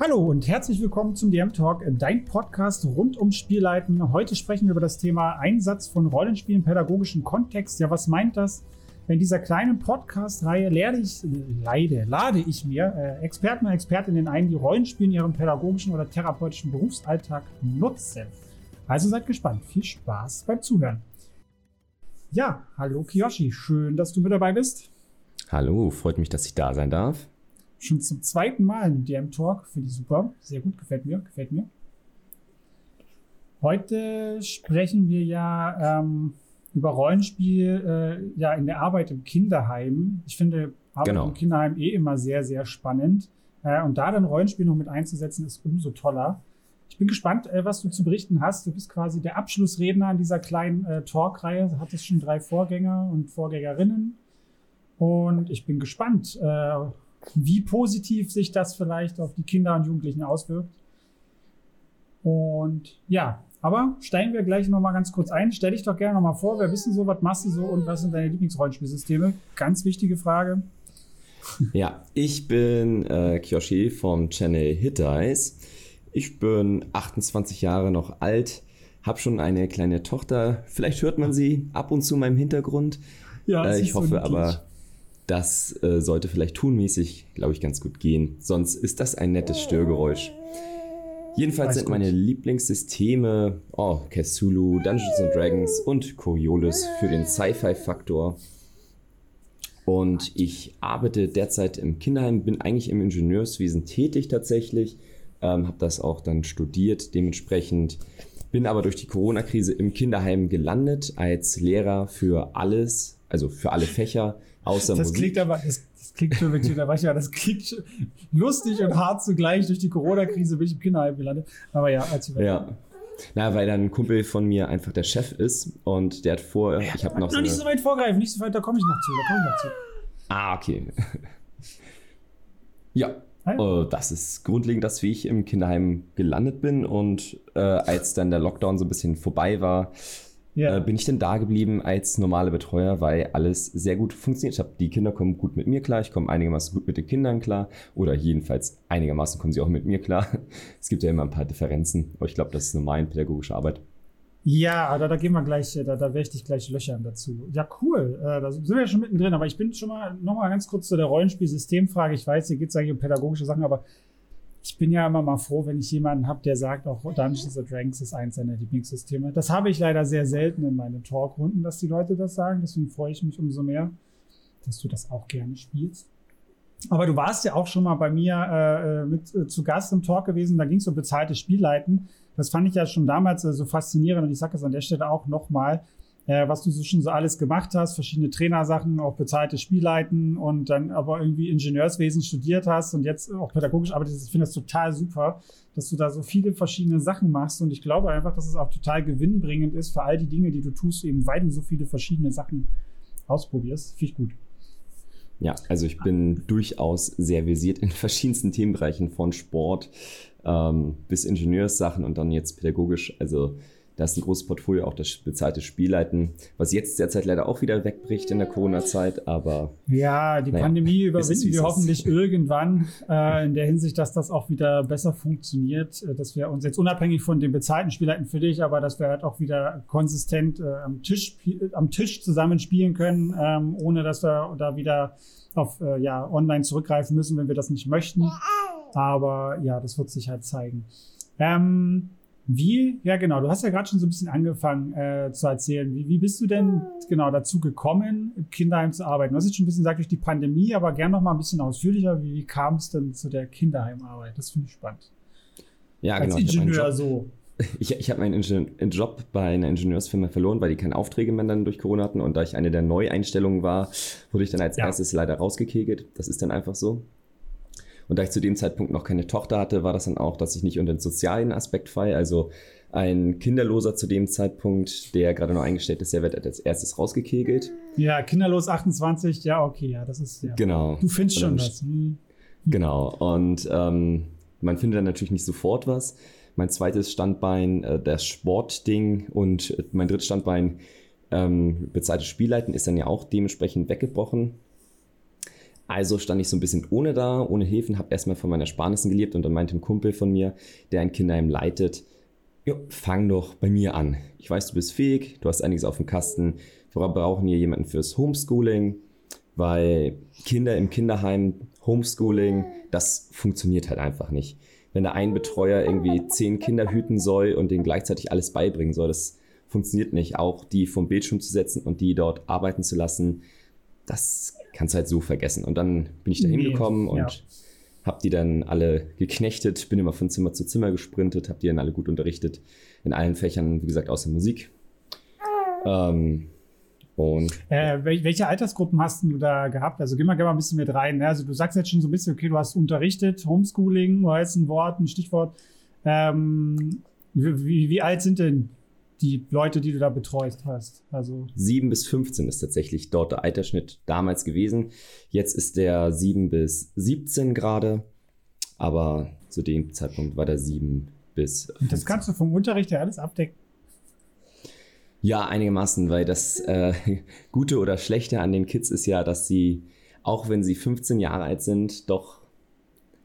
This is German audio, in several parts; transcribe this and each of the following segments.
Hallo und herzlich willkommen zum DM Talk, dein Podcast rund ums Spielleiten. Heute sprechen wir über das Thema Einsatz von Rollenspielen im pädagogischen Kontext. Ja, was meint das? In dieser kleinen Podcast-Reihe lade ich, leide, lade ich mir äh, Experten und Expertinnen ein, die Rollenspiele in ihrem pädagogischen oder therapeutischen Berufsalltag nutzen. Also seid gespannt. Viel Spaß beim Zuhören. Ja, hallo Kiyoshi, schön, dass du mit dabei bist. Hallo, freut mich, dass ich da sein darf schon zum zweiten Mal im DM Talk. Finde ich super. Sehr gut, gefällt mir, gefällt mir. Heute sprechen wir ja ähm, über Rollenspiel äh, ja in der Arbeit im Kinderheim. Ich finde Arbeit genau. im Kinderheim eh immer sehr, sehr spannend. Äh, und da dann Rollenspiel noch mit einzusetzen, ist umso toller. Ich bin gespannt, äh, was du zu berichten hast. Du bist quasi der Abschlussredner in dieser kleinen äh, Talkreihe. Du hattest schon drei Vorgänger und Vorgängerinnen. Und ich bin gespannt, äh, wie positiv sich das vielleicht auf die Kinder und Jugendlichen auswirkt. Und ja, aber steigen wir gleich nochmal ganz kurz ein. Stell dich doch gerne nochmal vor, wer du so, was machst du so und was sind deine Lieblingsrollenspielsysteme? Ganz wichtige Frage. Ja, ich bin äh, Kyoshi vom Channel Hit Eyes. Ich bin 28 Jahre noch alt, habe schon eine kleine Tochter. Vielleicht hört man sie ab und zu in meinem Hintergrund. Ja, äh, ich hoffe so aber, das äh, sollte vielleicht tunmäßig, glaube ich, ganz gut gehen. Sonst ist das ein nettes Störgeräusch. Jedenfalls sind meine Lieblingssysteme oh, Cthulhu, Dungeons and Dragons und Coriolis für den Sci-Fi-Faktor. Und ich arbeite derzeit im Kinderheim, bin eigentlich im Ingenieurswesen tätig tatsächlich, ähm, habe das auch dann studiert dementsprechend, bin aber durch die Corona-Krise im Kinderheim gelandet als Lehrer für alles, also für alle Fächer, Außer das Musik. Klingt aber, das, das klingt schon wirklich ja, das klingt lustig und hart zugleich. Durch die Corona-Krise bin ich im Kinderheim gelandet. Aber ja, als Ja. Na, weil dann ein Kumpel von mir einfach der Chef ist und der hat vor, ja, ich habe noch, noch so nicht so weit vorgreifen, nicht so weit, da komme ich noch zu, da komme ich noch zu. Ah, okay. ja, Uh, das ist grundlegend das, wie ich im Kinderheim gelandet bin. Und äh, als dann der Lockdown so ein bisschen vorbei war, ja. äh, bin ich denn da geblieben als normale Betreuer, weil alles sehr gut funktioniert. Ich habe die Kinder kommen gut mit mir klar, ich komme einigermaßen gut mit den Kindern klar oder jedenfalls einigermaßen kommen sie auch mit mir klar. Es gibt ja immer ein paar Differenzen, aber ich glaube, das ist normal in pädagogischer Arbeit. Ja, da, da gehen wir gleich, da, da werde ich dich gleich löchern dazu. Ja, cool. Äh, da sind wir ja schon mittendrin, aber ich bin schon mal noch mal ganz kurz zu der Rollenspielsystemfrage. Ich weiß, hier geht es eigentlich um pädagogische Sachen, aber ich bin ja immer mal froh, wenn ich jemanden habe, der sagt, auch Dungeons Dragons ist eins seiner Lieblingssysteme. Das habe ich leider sehr selten in meinen Talkrunden, dass die Leute das sagen. Deswegen freue ich mich umso mehr, dass du das auch gerne spielst. Aber du warst ja auch schon mal bei mir äh, äh mit äh, zu Gast im Talk gewesen. Da ging es um bezahltes Spielleiten. Das fand ich ja schon damals äh, so faszinierend und ich sage es an der Stelle auch nochmal äh, was du so schon so alles gemacht hast, verschiedene Trainersachen, auch bezahlte Spielleiten und dann aber irgendwie Ingenieurswesen studiert hast und jetzt auch pädagogisch arbeitest. Ich finde das total super, dass du da so viele verschiedene Sachen machst und ich glaube einfach, dass es auch total gewinnbringend ist für all die Dinge, die du tust, eben weil du so viele verschiedene Sachen ausprobierst. Finde ich gut. Ja, also ich bin durchaus sehr versiert in verschiedensten Themenbereichen von Sport ähm, bis Ingenieurssachen und dann jetzt pädagogisch. Also da ist ein großes Portfolio, auch das bezahlte Spielleiten, was jetzt derzeit leider auch wieder wegbricht in der Corona-Zeit, aber. Ja, die naja, Pandemie überwinden wir hoffentlich irgendwann äh, in der Hinsicht, dass das auch wieder besser funktioniert, äh, dass wir uns jetzt unabhängig von den bezahlten Spielleiten für dich, aber dass wir halt auch wieder konsistent äh, am, Tisch, am Tisch zusammen spielen können, ähm, ohne dass wir da wieder auf äh, ja, online zurückgreifen müssen, wenn wir das nicht möchten. Aber ja, das wird sich halt zeigen. Ähm, wie, ja genau, du hast ja gerade schon so ein bisschen angefangen äh, zu erzählen. Wie, wie bist du denn genau dazu gekommen, im Kinderheim zu arbeiten? Du hast jetzt schon ein bisschen gesagt durch die Pandemie, aber gern noch mal ein bisschen ausführlicher. Wie, wie kam es denn zu der Kinderheimarbeit? Das finde ich spannend. Ja, Als genau. Als Ingenieur so. Ich, ich habe meinen Ingen Job bei einer Ingenieursfirma verloren, weil die keine Aufträge mehr dann durch Corona hatten. Und da ich eine der Neueinstellungen war, wurde ich dann als ja. erstes leider rausgekegelt. Das ist dann einfach so. Und da ich zu dem Zeitpunkt noch keine Tochter hatte, war das dann auch, dass ich nicht unter den sozialen Aspekt falle. Also ein Kinderloser zu dem Zeitpunkt, der gerade noch eingestellt ist, der wird als erstes rausgekegelt. Ja, kinderlos 28, ja, okay, ja, das ist ja. Genau. Du findest schon was. Hm. Genau. Und ähm, man findet dann natürlich nicht sofort was. Mein zweites Standbein, äh, das Sportding und mein drittes Standbein, ähm, bezahltes Spielleiten, ist dann ja auch dementsprechend weggebrochen. Also stand ich so ein bisschen ohne da, ohne Hilfen, habe erstmal von meinen Ersparnissen gelebt und dann meinte ein Kumpel von mir, der ein Kinderheim leitet, jo, fang doch bei mir an. Ich weiß, du bist fähig, du hast einiges auf dem Kasten. Wir brauchen hier jemanden fürs Homeschooling, weil Kinder im Kinderheim, Homeschooling, das funktioniert halt einfach nicht. Wenn da ein Betreuer irgendwie zehn Kinder hüten soll und denen gleichzeitig alles beibringen soll, das funktioniert nicht. Auch die vom Bildschirm zu setzen und die dort arbeiten zu lassen, das kannst du halt so vergessen. Und dann bin ich da hingekommen nee, und ja. habe die dann alle geknechtet, bin immer von Zimmer zu Zimmer gesprintet, habe die dann alle gut unterrichtet. In allen Fächern, wie gesagt, außer Musik. Ähm, und, äh, welche Altersgruppen hast du da gehabt? Also geh mal gerne mal ein bisschen mit rein. Ne? Also du sagst jetzt schon so ein bisschen, okay, du hast unterrichtet, Homeschooling war jetzt ein Wort, ein Stichwort. Ähm, wie, wie, alt sind denn die Leute, die du da betreut hast? Also 7 bis 15 ist tatsächlich dort der Altersschnitt damals gewesen. Jetzt ist der 7 bis 17 gerade, aber zu dem Zeitpunkt war der 7 bis. 15. Und das kannst du vom Unterricht ja alles abdecken. Ja, einigermaßen, weil das äh, Gute oder Schlechte an den Kids ist ja, dass sie, auch wenn sie 15 Jahre alt sind, doch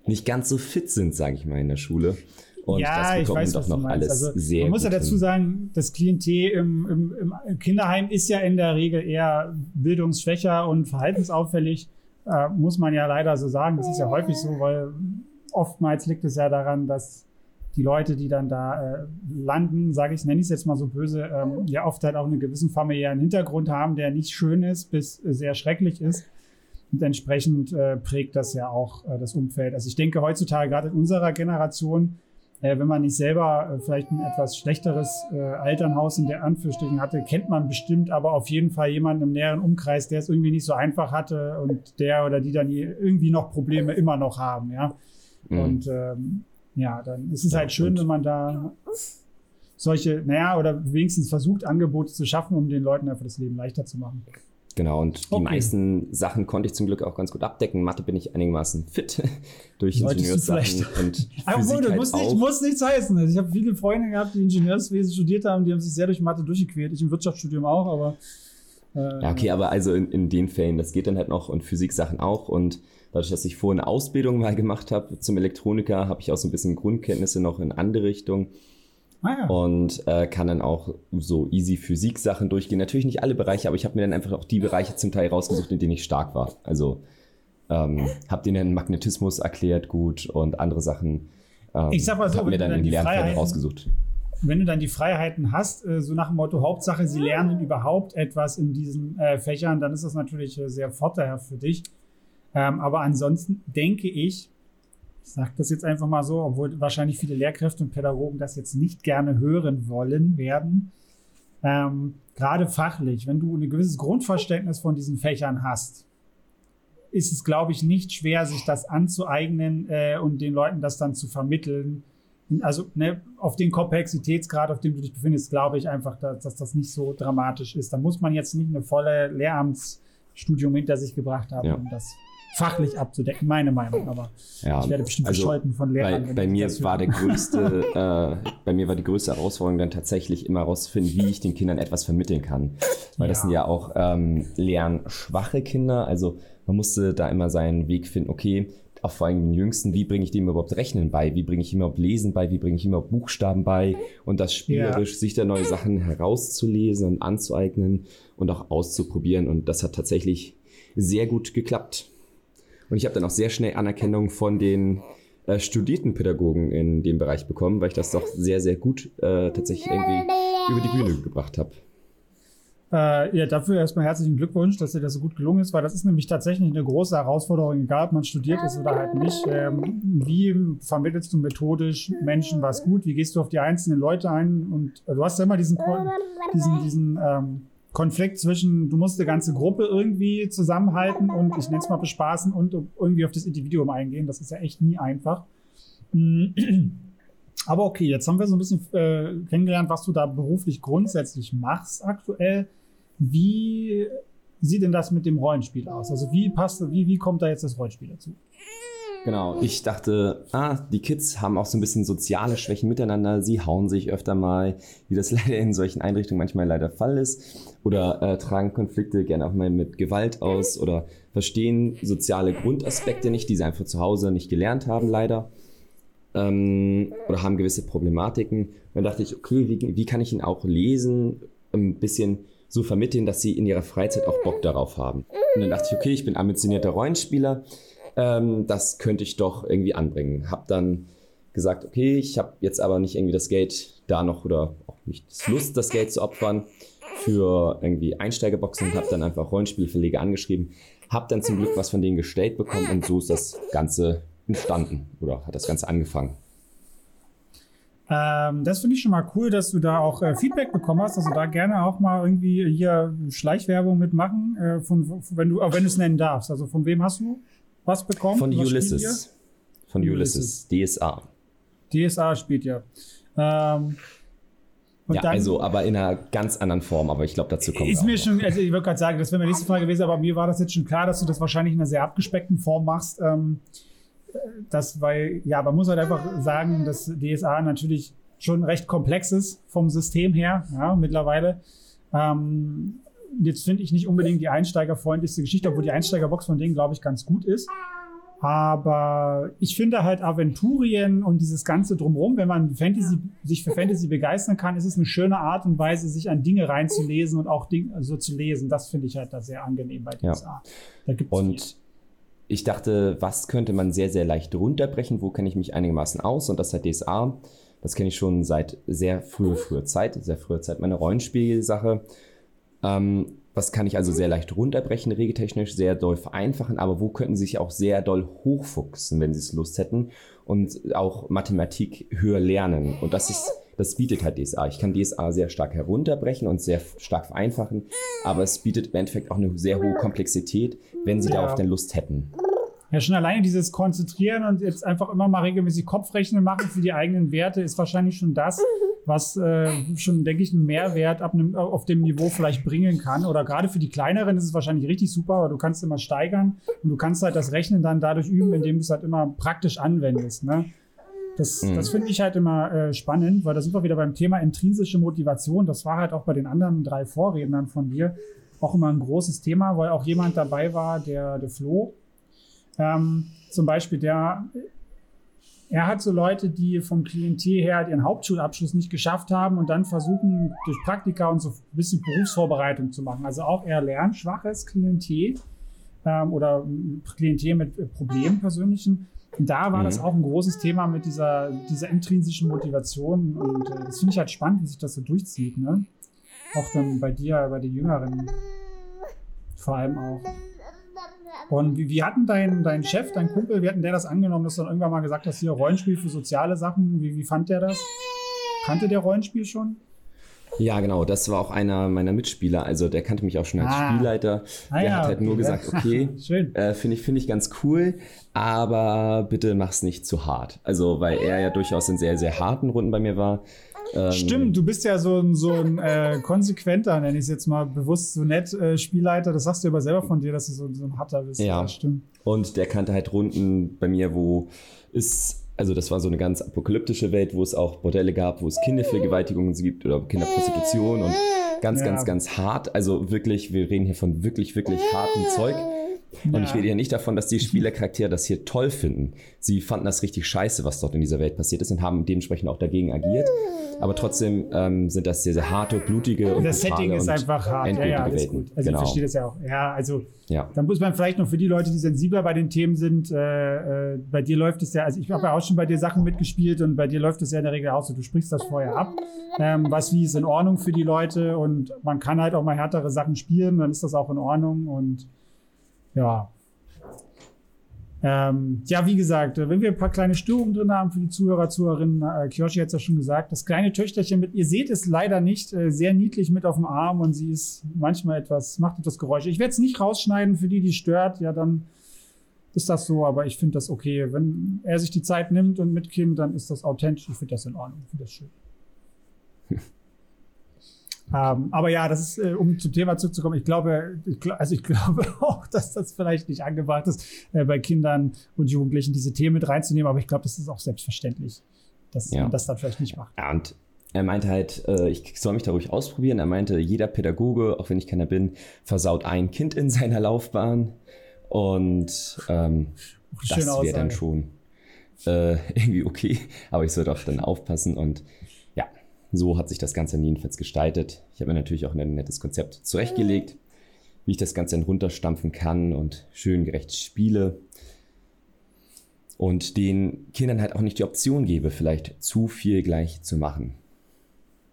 nicht ganz so fit sind, sage ich mal, in der Schule. Und ja, das bekommt ich weiß, doch noch alles also, sehr Man muss ja dazu sagen, das Klientel im, im, im, Kinderheim ist ja in der Regel eher bildungsschwächer und verhaltensauffällig. Äh, muss man ja leider so sagen. Das ist ja häufig so, weil oftmals liegt es ja daran, dass die Leute, die dann da äh, landen, sage ich, nenne ich es jetzt mal so böse, ähm, ja oft halt auch einen gewissen familiären Hintergrund haben, der nicht schön ist bis äh, sehr schrecklich ist. Und entsprechend äh, prägt das ja auch äh, das Umfeld. Also ich denke heutzutage gerade in unserer Generation, wenn man nicht selber äh, vielleicht ein etwas schlechteres äh, Elternhaus in der Anführungsstrichen hatte, kennt man bestimmt aber auf jeden Fall jemanden im näheren Umkreis, der es irgendwie nicht so einfach hatte und der oder die dann irgendwie noch Probleme immer noch haben, ja. Mhm. Und ähm, ja, dann ist es ja, halt schön, wenn man da solche, naja, oder wenigstens versucht, Angebote zu schaffen, um den Leuten einfach das Leben leichter zu machen. Genau, und die okay. meisten Sachen konnte ich zum Glück auch ganz gut abdecken. Mathe bin ich einigermaßen fit durch Ingenieurssachen und Physik halt muss, nicht, muss nichts heißen. Ich habe viele Freunde gehabt, die Ingenieurswesen studiert haben, die haben sich sehr durch Mathe durchgequält. Ich im Wirtschaftsstudium auch, aber äh, ja, okay, aber also in, in den Fällen, das geht dann halt noch und Physik-Sachen auch und Dadurch, dass ich vorher eine Ausbildung mal gemacht habe zum Elektroniker, habe ich auch so ein bisschen Grundkenntnisse noch in andere Richtungen. Ah, ja. Und äh, kann dann auch so easy Physik-Sachen durchgehen. Natürlich nicht alle Bereiche, aber ich habe mir dann einfach auch die Bereiche zum Teil rausgesucht, in denen ich stark war. Also ähm, habe denen Magnetismus erklärt gut und andere Sachen. Ähm, ich sag mal so, habe mir dann, dann die Lernfelder rausgesucht. Wenn du dann die Freiheiten hast, äh, so nach dem Motto Hauptsache, sie lernen überhaupt etwas in diesen äh, Fächern, dann ist das natürlich äh, sehr vorteilhaft für dich. Ähm, aber ansonsten denke ich, ich sage das jetzt einfach mal so, obwohl wahrscheinlich viele Lehrkräfte und Pädagogen das jetzt nicht gerne hören wollen werden. Ähm, gerade fachlich, wenn du ein gewisses Grundverständnis von diesen Fächern hast, ist es, glaube ich, nicht schwer, sich das anzueignen äh, und den Leuten das dann zu vermitteln. Also ne, auf den Komplexitätsgrad, auf dem du dich befindest, glaube ich einfach, dass, dass das nicht so dramatisch ist. Da muss man jetzt nicht eine volle Lehramtsstudium hinter sich gebracht haben, ja. um das fachlich abzudecken, meine Meinung. Aber ja, ich werde bestimmt also verscholten von Lehrern. Bei, bei mir war der größte, äh, bei mir war die größte Herausforderung dann tatsächlich immer herauszufinden, wie ich den Kindern etwas vermitteln kann. Weil ja. das sind ja auch ähm, lernschwache Kinder. Also man musste da immer seinen Weg finden, okay, auch vor allem den Jüngsten, wie bringe ich dem überhaupt Rechnen bei? Wie bringe ich ihm überhaupt Lesen bei? Wie bringe ich ihm überhaupt Buchstaben bei? Und das spielerisch, ja. sich da neue Sachen herauszulesen und anzueignen und auch auszuprobieren. Und das hat tatsächlich sehr gut geklappt. Und ich habe dann auch sehr schnell Anerkennung von den äh, studierten in dem Bereich bekommen, weil ich das doch sehr, sehr gut äh, tatsächlich irgendwie über die Bühne gebracht habe. Äh, ja, dafür erstmal herzlichen Glückwunsch, dass dir das so gut gelungen ist, weil das ist nämlich tatsächlich eine große Herausforderung, egal ob man studiert ist oder halt nicht. Ähm, wie vermittelst du methodisch Menschen was gut? Wie gehst du auf die einzelnen Leute ein? Und äh, du hast ja immer diesen, diesen, diesen ähm, Konflikt zwischen, du musst eine ganze Gruppe irgendwie zusammenhalten und ich nenne es mal bespaßen und irgendwie auf das Individuum eingehen. Das ist ja echt nie einfach. Aber okay, jetzt haben wir so ein bisschen äh, kennengelernt, was du da beruflich grundsätzlich machst aktuell. Wie sieht denn das mit dem Rollenspiel aus? Also wie passt, wie, wie kommt da jetzt das Rollenspiel dazu? Genau, ich dachte, ah, die Kids haben auch so ein bisschen soziale Schwächen miteinander. Sie hauen sich öfter mal, wie das leider in solchen Einrichtungen manchmal leider Fall ist. Oder äh, tragen Konflikte gerne auch mal mit Gewalt aus oder verstehen soziale Grundaspekte nicht, die sie einfach zu Hause nicht gelernt haben, leider. Ähm, oder haben gewisse Problematiken. Und dann dachte ich, okay, wie, wie kann ich ihn auch lesen, ein bisschen so vermitteln, dass sie in ihrer Freizeit auch Bock darauf haben. Und dann dachte ich, okay, ich bin ambitionierter Rollenspieler ähm, das könnte ich doch irgendwie anbringen. Hab dann gesagt, okay, ich habe jetzt aber nicht irgendwie das Geld da noch oder auch nicht Lust, das Geld zu opfern für irgendwie Einsteigerboxen und habe dann einfach Rollenspielverleger angeschrieben, habe dann zum Glück was von denen gestellt bekommen und so ist das Ganze entstanden oder hat das Ganze angefangen. Ähm, das finde ich schon mal cool, dass du da auch äh, Feedback bekommen hast. Also da gerne auch mal irgendwie hier Schleichwerbung mitmachen, äh, von, wenn du, auch wenn du es nennen darfst. Also von wem hast du was bekommen? Von was Ulysses. Von Ulysses. DSA. DSA spielt ja. Ähm, ja, also, aber in einer ganz anderen Form, aber ich glaube, dazu kommt Ist mir noch. schon, also ich würde gerade sagen, das wäre meine nächste Frage gewesen, aber mir war das jetzt schon klar, dass du das wahrscheinlich in einer sehr abgespeckten Form machst. Ähm, das, weil, ja, man muss halt einfach sagen, dass DSA natürlich schon recht komplex ist vom System her, ja, mittlerweile. Ähm, jetzt finde ich nicht unbedingt die einsteigerfreundlichste Geschichte, obwohl die Einsteigerbox von denen, glaube ich, ganz gut ist. Aber ich finde halt Aventurien und dieses Ganze drumherum, wenn man Fantasy, sich für Fantasy begeistern kann, ist es eine schöne Art und Weise, sich an Dinge reinzulesen und auch Dinge so also zu lesen. Das finde ich halt da sehr angenehm bei DSA. Ja. Da und viel. ich dachte, was könnte man sehr, sehr leicht runterbrechen? Wo kenne ich mich einigermaßen aus? Und das hat DSA. Das kenne ich schon seit sehr früher, früher Zeit, sehr früher Zeit meine Rollenspielsache. Ähm, was kann ich also sehr leicht runterbrechen, regeltechnisch, sehr doll vereinfachen, aber wo könnten Sie sich auch sehr doll hochfuchsen, wenn Sie es Lust hätten und auch Mathematik höher lernen. Und das ist, das bietet halt DSA. Ich kann DSA sehr stark herunterbrechen und sehr stark vereinfachen, aber es bietet im Endeffekt auch eine sehr hohe Komplexität, wenn Sie ja. darauf denn Lust hätten. Ja, schon alleine dieses Konzentrieren und jetzt einfach immer mal regelmäßig Kopfrechnen machen für die eigenen Werte ist wahrscheinlich schon das, was äh, schon, denke ich, einen Mehrwert ab einem, auf dem Niveau vielleicht bringen kann. Oder gerade für die kleineren ist es wahrscheinlich richtig super, weil du kannst immer steigern und du kannst halt das Rechnen dann dadurch üben, indem du es halt immer praktisch anwendest. Ne? Das, mhm. das finde ich halt immer äh, spannend, weil da sind wir wieder beim Thema intrinsische Motivation. Das war halt auch bei den anderen drei Vorrednern von dir auch immer ein großes Thema, weil auch jemand dabei war, der, der Flo, ähm, zum Beispiel der, er hat so Leute, die vom Klientel her ihren Hauptschulabschluss nicht geschafft haben und dann versuchen, durch Praktika und so ein bisschen Berufsvorbereitung zu machen. Also auch eher lernschwaches Klientel ähm, oder Klientel mit Problemen persönlichen. Und da war mhm. das auch ein großes Thema mit dieser, dieser intrinsischen Motivation. Und äh, das finde ich halt spannend, wie sich das so durchzieht. Ne? Auch dann bei dir, bei den Jüngeren vor allem auch. Und wie, wie hatten dein, dein Chef, dein Kumpel, wie hatten der das angenommen, dass du dann irgendwann mal gesagt hast, hier Rollenspiel für soziale Sachen? Wie, wie fand der das? Kannte der Rollenspiel schon? Ja, genau, das war auch einer meiner Mitspieler. Also der kannte mich auch schon als ah. Spielleiter. Ah, der ja, hat halt okay. nur gesagt, okay, äh, finde ich, finde ich ganz cool, aber bitte mach's nicht zu hart. Also, weil er ja durchaus in sehr, sehr harten Runden bei mir war. Ähm, Stimmt, du bist ja so ein, so ein äh, konsequenter, nenne ich es jetzt mal bewusst so nett, äh, Spielleiter. Das sagst du aber selber von dir, dass du so, so ein Hatter bist. Ja, stimmt. Und der kannte halt Runden bei mir, wo es, also das war so eine ganz apokalyptische Welt, wo es auch Bordelle gab, wo es Kindervergewaltigungen gibt oder Kinderprostitution und ganz, ja. ganz, ganz hart. Also wirklich, wir reden hier von wirklich, wirklich hartem Zeug. Und ja. ich rede ja nicht davon, dass die Spielercharaktere das hier toll finden. Sie fanden das richtig scheiße, was dort in dieser Welt passiert ist und haben dementsprechend auch dagegen agiert. Aber trotzdem ähm, sind das sehr, sehr harte, blutige und Das Setting ist einfach hart. Ja, ja, alles gut. Also genau. ich verstehe das ja auch. Ja, also ja. dann muss man vielleicht noch für die Leute, die sensibler bei den Themen sind, äh, äh, bei dir läuft es ja, also ich habe ja auch schon bei dir Sachen mitgespielt und bei dir läuft es ja in der Regel auch so, du sprichst das vorher ab, ähm, was wie ist in Ordnung für die Leute und man kann halt auch mal härtere Sachen spielen, dann ist das auch in Ordnung und ja. Ähm, ja, wie gesagt, wenn wir ein paar kleine Störungen drin haben für die Zuhörer, Zuhörerinnen, äh, Kyoshi hat es ja schon gesagt, das kleine Töchterchen mit, ihr seht es leider nicht, äh, sehr niedlich mit auf dem Arm und sie ist manchmal etwas, macht etwas Geräusche. Ich werde es nicht rausschneiden, für die, die stört, ja, dann ist das so, aber ich finde das okay. Wenn er sich die Zeit nimmt und mit Kind, dann ist das authentisch, ich finde das in Ordnung, ich finde das schön. Ähm, aber ja, das ist, äh, um zum Thema zurückzukommen, ich glaube, ich, also ich glaube auch, dass das vielleicht nicht angebracht ist, äh, bei Kindern und Jugendlichen diese Themen mit reinzunehmen, aber ich glaube, das ist auch selbstverständlich, dass ja. man das dann vielleicht nicht macht. Ja, und er meinte halt, äh, ich soll mich da ruhig ausprobieren. Er meinte, jeder Pädagoge, auch wenn ich keiner bin, versaut ein Kind in seiner Laufbahn. Und ähm, das wäre dann schon äh, irgendwie okay. Aber ich sollte auch dann aufpassen und so hat sich das Ganze jedenfalls gestaltet. Ich habe mir natürlich auch ein nettes Konzept zurechtgelegt, wie ich das Ganze dann runterstampfen kann und schön gerecht spiele. Und den Kindern halt auch nicht die Option gebe, vielleicht zu viel gleich zu machen.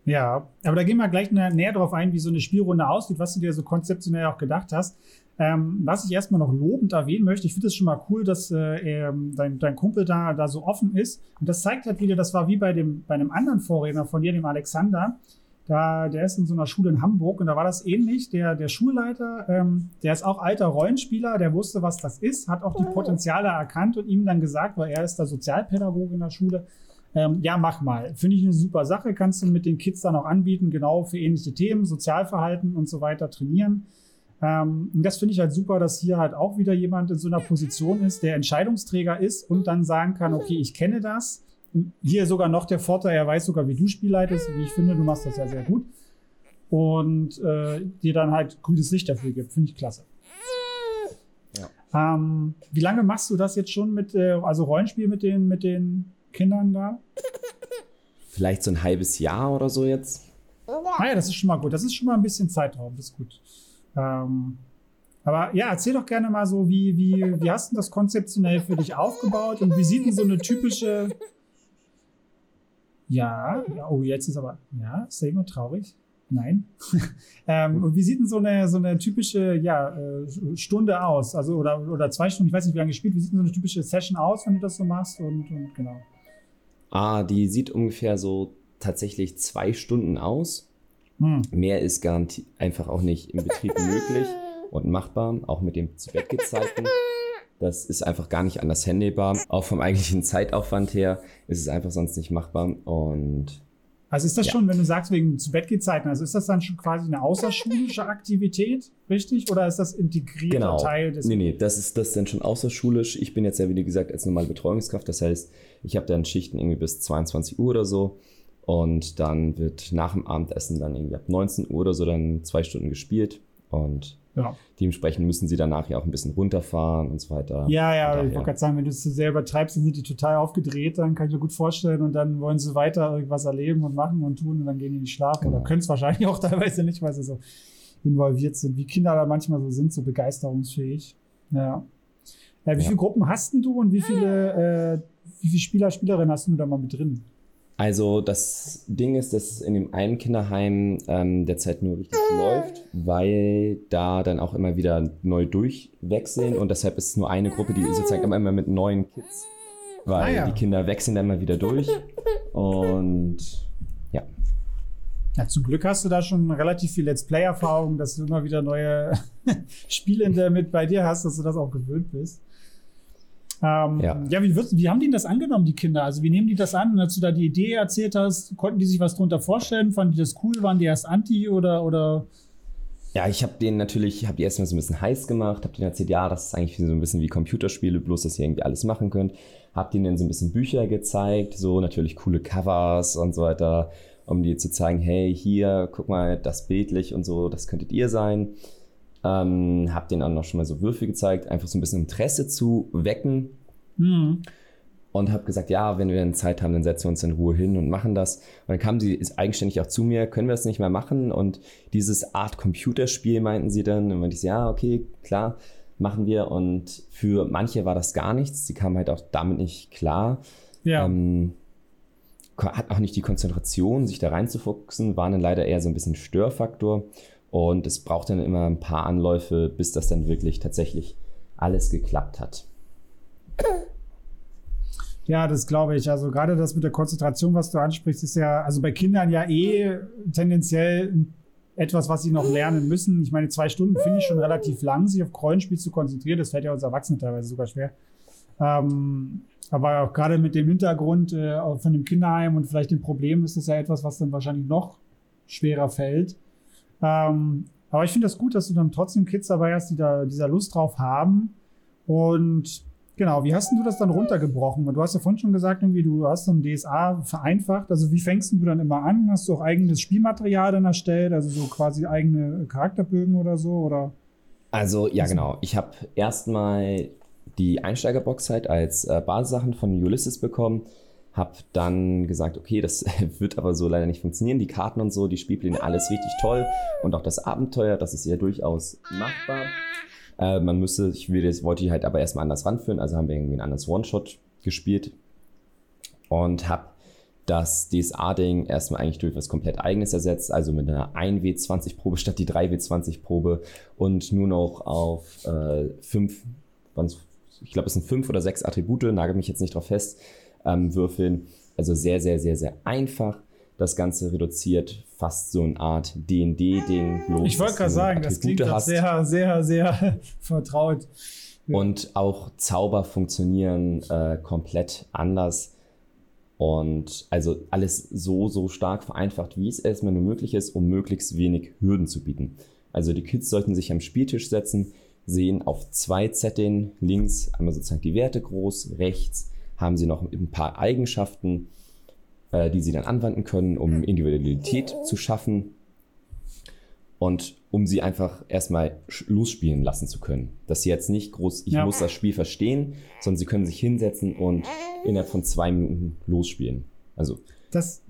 Ja, aber da gehen wir gleich näher drauf ein, wie so eine Spielrunde aussieht, was du dir so konzeptionell auch gedacht hast. Ähm, was ich erstmal noch lobend erwähnen möchte, ich finde es schon mal cool, dass äh, dein, dein Kumpel da, da so offen ist. Und das zeigt halt wieder, das war wie bei, dem, bei einem anderen Vorredner von dir, dem Alexander. Da, der ist in so einer Schule in Hamburg und da war das ähnlich. Der, der Schulleiter, ähm, der ist auch alter Rollenspieler, der wusste, was das ist, hat auch die Potenziale erkannt und ihm dann gesagt, weil er ist der Sozialpädagoge in der Schule, ähm, ja, mach mal. Finde ich eine super Sache, kannst du mit den Kids dann auch anbieten, genau für ähnliche Themen, Sozialverhalten und so weiter trainieren. Ähm, und das finde ich halt super, dass hier halt auch wieder jemand in so einer Position ist, der Entscheidungsträger ist und dann sagen kann, okay, ich kenne das. Hier sogar noch der Vorteil, er weiß sogar, wie du Spiel leitest, wie ich finde, du machst das ja sehr gut. Und äh, dir dann halt grünes Licht dafür gibt. Finde ich klasse. Ja. Ähm, wie lange machst du das jetzt schon mit, äh, also Rollenspiel mit den, mit den Kindern da? Vielleicht so ein halbes Jahr oder so jetzt. Ah ja, das ist schon mal gut. Das ist schon mal ein bisschen Zeitraum. Das ist gut. Ähm, aber ja, erzähl doch gerne mal so, wie, wie, wie hast du das konzeptionell für dich aufgebaut und wie sieht denn so eine typische. Ja, oh, jetzt ist aber. Ja, ist der immer traurig? Nein. ähm, und wie sieht denn so eine, so eine typische ja, äh, Stunde aus? Also, oder, oder zwei Stunden, ich weiß nicht, wie lange gespielt. Wie sieht denn so eine typische Session aus, wenn du das so machst? Und, und genau. Ah, die sieht ungefähr so tatsächlich zwei Stunden aus. Hm. Mehr ist garantiert einfach auch nicht im Betrieb möglich und machbar, auch mit den Zubettgezeiten. Das ist einfach gar nicht anders handelbar. Auch vom eigentlichen Zeitaufwand her ist es einfach sonst nicht machbar. Und also ist das ja. schon, wenn du sagst, wegen zu Bettgezeiten, also ist das dann schon quasi eine außerschulische Aktivität, richtig? Oder ist das integrierter genau. Teil des? Nee, nee, das ist das dann schon außerschulisch. Ich bin jetzt ja, wie gesagt, als normale Betreuungskraft. Das heißt, ich habe dann Schichten irgendwie bis 22 Uhr oder so. Und dann wird nach dem Abendessen dann irgendwie ab 19 Uhr oder so dann zwei Stunden gespielt. Und ja. dementsprechend müssen sie danach ja auch ein bisschen runterfahren und so weiter. Ja, ja, ich wollte gerade sagen, wenn du es zu sehr übertreibst, dann sind die total aufgedreht, dann kann ich mir gut vorstellen. Und dann wollen sie weiter irgendwas erleben und machen und tun und dann gehen die nicht schlafen. Genau. Oder können es wahrscheinlich auch teilweise nicht, weil sie so involviert sind, wie Kinder da manchmal so sind, so begeisterungsfähig. Ja. ja wie ja. viele Gruppen hast denn du und wie viele, äh, wie viele Spieler, Spielerinnen hast du da mal mit drin? Also das Ding ist, dass in dem einen Kinderheim ähm, derzeit nur richtig läuft, weil da dann auch immer wieder neu durchwechseln und deshalb ist es nur eine Gruppe, die sozusagen immer, immer mit neuen Kids, weil ah, ja. die Kinder wechseln dann mal wieder durch und ja. ja. Zum Glück hast du da schon relativ viel Let's Play-Erfahrung, dass du immer wieder neue Spielende mit bei dir hast, dass du das auch gewöhnt bist. Ähm, ja, ja wie, wie haben die das angenommen, die Kinder? Also wie nehmen die das an? Als du da die Idee erzählt hast, konnten die sich was drunter vorstellen? Fanden die das cool? Waren die erst anti oder, oder? Ja, ich habe denen natürlich, ich habe die erstmal so ein bisschen heiß gemacht, habe denen erzählt, ja, das ist eigentlich so ein bisschen wie Computerspiele, bloß dass ihr irgendwie alles machen könnt. Hab denen dann so ein bisschen Bücher gezeigt, so natürlich coole Covers und so weiter, um dir zu zeigen, hey, hier, guck mal, das bildlich und so, das könntet ihr sein. Ähm, hab denen auch noch schon mal so Würfel gezeigt, einfach so ein bisschen Interesse zu wecken. Mhm. Und habe gesagt, ja, wenn wir dann Zeit haben, dann setzen wir uns in Ruhe hin und machen das. Und dann kamen sie eigenständig auch zu mir, können wir das nicht mehr machen? Und dieses Art Computerspiel meinten sie dann. Und ich, ja, okay, klar, machen wir. Und für manche war das gar nichts. Sie kamen halt auch damit nicht klar. Ja. Ähm, hat auch nicht die Konzentration, sich da reinzufuchsen, war dann leider eher so ein bisschen Störfaktor. Und es braucht dann immer ein paar Anläufe, bis das dann wirklich tatsächlich alles geklappt hat. Ja, das glaube ich. Also gerade das mit der Konzentration, was du ansprichst, ist ja, also bei Kindern ja eh tendenziell etwas, was sie noch lernen müssen. Ich meine, zwei Stunden finde ich schon relativ lang, sich auf Rollenspiel zu konzentrieren. Das fällt ja uns Erwachsenen teilweise sogar schwer. Ähm, aber auch gerade mit dem Hintergrund äh, von dem Kinderheim und vielleicht dem Problem ist es ja etwas, was dann wahrscheinlich noch schwerer fällt. Ähm, aber ich finde das gut, dass du dann trotzdem Kids dabei hast, die da dieser Lust drauf haben. Und genau, wie hast du das dann runtergebrochen? Du hast ja vorhin schon gesagt, irgendwie, du hast dann DSA vereinfacht. Also wie fängst du dann immer an? Hast du auch eigenes Spielmaterial dann erstellt? Also so quasi eigene Charakterbögen oder so? Oder? Also ja, genau. Ich habe erstmal die Einsteigerbox halt als äh, Basissachen von Ulysses bekommen. Hab dann gesagt, okay, das wird aber so leider nicht funktionieren. Die Karten und so, die Spielpläne, alles richtig toll. Und auch das Abenteuer, das ist ja durchaus machbar. Äh, man müsste, ich will das, wollte die halt aber erstmal anders ranführen, also haben wir irgendwie ein anderes One-Shot gespielt und habe das DSA-Ding erstmal eigentlich durch was komplett eigenes ersetzt, also mit einer 1W20-Probe statt die 3W20-Probe und nur noch auf äh, fünf, ich glaube, es sind fünf oder sechs Attribute, nagel mich jetzt nicht drauf fest, ähm, würfeln. Also sehr, sehr, sehr, sehr einfach. Das Ganze reduziert fast so eine Art D&D-Ding. Ich wollte gerade sagen, das klingt sehr, sehr, sehr vertraut. Und auch Zauber funktionieren äh, komplett anders. Und also alles so, so stark vereinfacht, wie es erstmal nur möglich ist, um möglichst wenig Hürden zu bieten. Also die Kids sollten sich am Spieltisch setzen, sehen auf zwei Zetteln links einmal sozusagen die Werte groß, rechts haben sie noch ein paar Eigenschaften, äh, die sie dann anwenden können, um Individualität zu schaffen und um sie einfach erstmal losspielen lassen zu können. Dass sie jetzt nicht groß, ich ja. muss das Spiel verstehen, sondern sie können sich hinsetzen und innerhalb von zwei Minuten losspielen. Also. Das,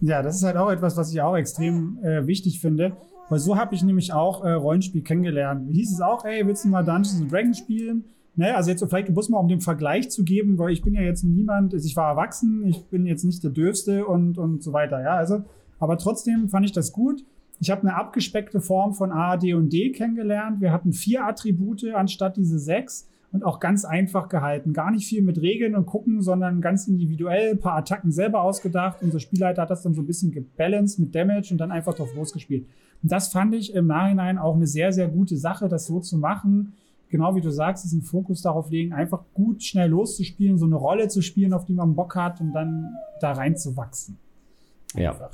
ja, das ist halt auch etwas, was ich auch extrem äh, wichtig finde. Weil so habe ich nämlich auch äh, Rollenspiel kennengelernt. Hieß es auch, ey, willst du mal Dungeons Dragons spielen? Ne, also jetzt vielleicht muss man, um den Vergleich zu geben, weil ich bin ja jetzt niemand, also ich war erwachsen, ich bin jetzt nicht der Dürfste und, und so weiter, ja, also, aber trotzdem fand ich das gut. Ich habe eine abgespeckte Form von A, D und D kennengelernt. Wir hatten vier Attribute anstatt diese sechs und auch ganz einfach gehalten. Gar nicht viel mit Regeln und gucken, sondern ganz individuell, ein paar Attacken selber ausgedacht. Unser Spielleiter hat das dann so ein bisschen gebalanced mit Damage und dann einfach drauf losgespielt. Und das fand ich im Nachhinein auch eine sehr, sehr gute Sache, das so zu machen genau wie du sagst, ist ein Fokus darauf legen, einfach gut schnell loszuspielen, so eine Rolle zu spielen, auf die man Bock hat und dann da reinzuwachsen. Ja.